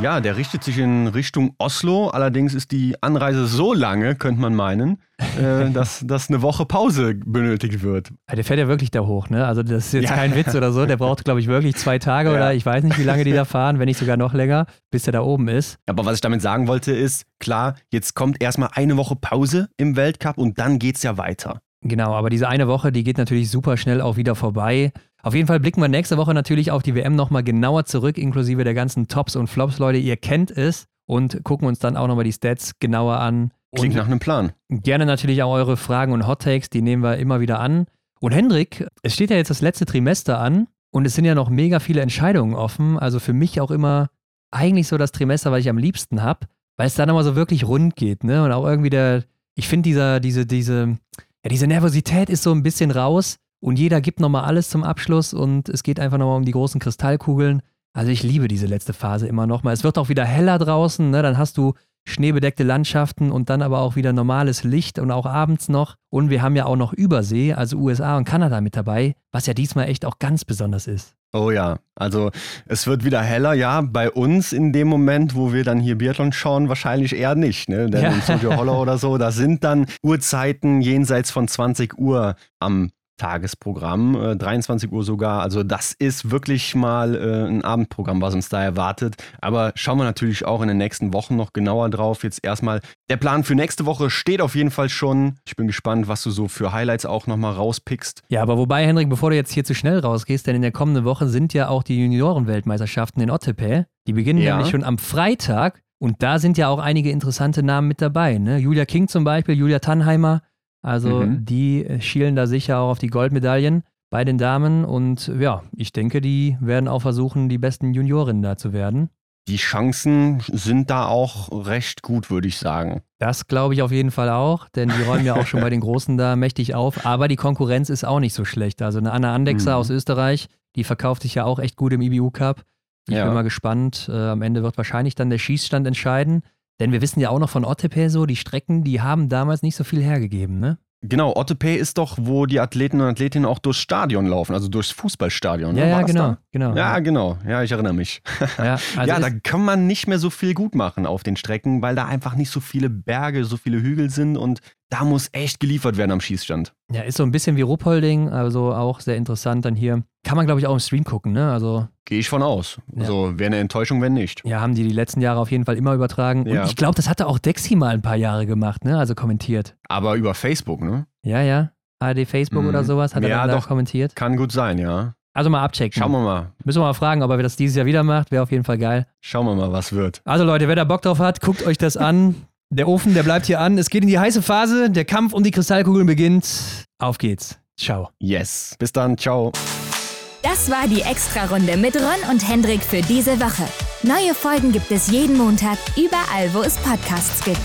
Ja, der richtet sich in Richtung Oslo. Allerdings ist die Anreise so lange, könnte man meinen, äh, dass, dass eine Woche Pause benötigt wird. Ja, der fährt ja wirklich da hoch, ne? Also das ist jetzt Ja. kein Witz oder so. Der braucht, glaube ich, wirklich zwei Tage Ja. oder ich weiß nicht, wie lange die da fahren, wenn nicht sogar noch länger, bis er da oben ist. Aber was ich damit sagen wollte, ist, klar, jetzt kommt erstmal eine Woche Pause im Weltcup und dann geht's ja weiter. Genau, aber diese eine Woche, die geht natürlich super schnell auch wieder vorbei. Auf jeden Fall blicken wir nächste Woche natürlich auf die WM nochmal genauer zurück, inklusive der ganzen Tops und Flops, Leute. Ihr kennt es und gucken uns dann auch nochmal die Stats genauer an. Klingt und nach einem Plan. Gerne natürlich auch eure Fragen und Hot Takes, die nehmen wir immer wieder an. Und Hendrik, es steht ja jetzt das letzte Trimester an und es sind ja noch mega viele Entscheidungen offen. Also für mich auch immer eigentlich so das Trimester, was ich am liebsten habe, weil es dann immer so wirklich rund geht, ne? Und auch irgendwie der, ich finde dieser, diese, diese, ja, diese Nervosität ist so ein bisschen raus und jeder gibt nochmal alles zum Abschluss und es geht einfach nochmal um die großen Kristallkugeln. Also ich liebe diese letzte Phase immer nochmal. Es wird auch wieder heller draußen, ne? Dann hast du schneebedeckte Landschaften und dann aber auch wieder normales Licht und auch abends noch. Und wir haben ja auch noch Übersee, also USA und Kanada mit dabei, was ja diesmal echt auch ganz besonders ist. Oh ja, also es wird wieder heller, ja, bei uns in dem Moment, wo wir dann hier Biathlon schauen, wahrscheinlich eher nicht, ne? Denn Ja. in Studio Holler oder so, da sind dann Uhrzeiten jenseits von 20 Uhr am Tagesprogramm, äh, 23 Uhr sogar. Also das ist wirklich mal äh, ein Abendprogramm, was uns da erwartet. Aber schauen wir natürlich auch in den nächsten Wochen noch genauer drauf. Jetzt erstmal, der Plan für nächste Woche steht auf jeden Fall schon. Ich bin gespannt, was du so für Highlights auch nochmal rauspickst. Ja, aber wobei, Henrik, bevor du jetzt hier zu schnell rausgehst, denn in der kommenden Woche sind ja auch die Juniorenweltmeisterschaften in Ottepe. Die beginnen Ja. nämlich schon am Freitag und da sind ja auch einige interessante Namen mit dabei. Ne? Julia King zum Beispiel, Julia Tannheimer. Also Mhm. die äh, schielen da sicher auch auf die Goldmedaillen bei den Damen und ja, ich denke, die werden auch versuchen, die besten Juniorinnen da zu werden. Die Chancen sind da auch recht gut, würde ich sagen. Das glaube ich auf jeden Fall auch, denn die räumen ja auch schon bei den Großen da mächtig auf. Aber die Konkurrenz ist auch nicht so schlecht. Also eine Anna Andexer Mhm. aus Österreich, die verkauft sich ja auch echt gut im IBU Cup. Ich Ja. bin mal gespannt. Äh, am Ende wird wahrscheinlich dann der Schießstand entscheiden. Denn wir wissen ja auch noch von Ottepe so, die Strecken, die haben damals nicht so viel hergegeben, ne? Genau, Ottepay ist doch, wo die Athleten und Athletinnen auch durchs Stadion laufen, also durchs Fußballstadion. Ja, ne? ja, genau, da? genau. Ja, genau. Ja, ich erinnere mich. Ja, also ja, da kann man nicht mehr so viel gut machen auf den Strecken, weil da einfach nicht so viele Berge, so viele Hügel sind und da muss echt geliefert werden am Schießstand. Ja, ist so ein bisschen wie Ruppolding, also auch sehr interessant dann hier. Kann man, glaube ich, auch im Stream gucken, ne? Also Gehe ich von aus. Ja. Also wäre eine Enttäuschung, wenn nicht. Ja, haben die die letzten Jahre auf jeden Fall immer übertragen. Ja. Und ich glaube, das hatte auch Dexy mal ein paar Jahre gemacht, ne? Also kommentiert. Aber über Facebook, ne? Ja, ja. ARD Facebook Mhm. oder sowas hat er Ja, dann da doch. kommentiert. Kann gut sein, ja. Also mal abchecken. Schauen wir mal. Müssen wir mal fragen, ob er das dieses Jahr wieder macht. Wäre auf jeden Fall geil. Schauen wir mal, was wird. Also Leute, wer da Bock drauf hat, guckt euch das an. Der Ofen, der bleibt hier an. Es geht in die heiße Phase. Der Kampf um die Kristallkugeln beginnt. Auf geht's. Ciao. Yes. Bis dann. Ciao. Das war die Extra-Runde mit Ron und Hendrik für diese Woche. Neue Folgen gibt es jeden Montag, überall, wo es Podcasts gibt.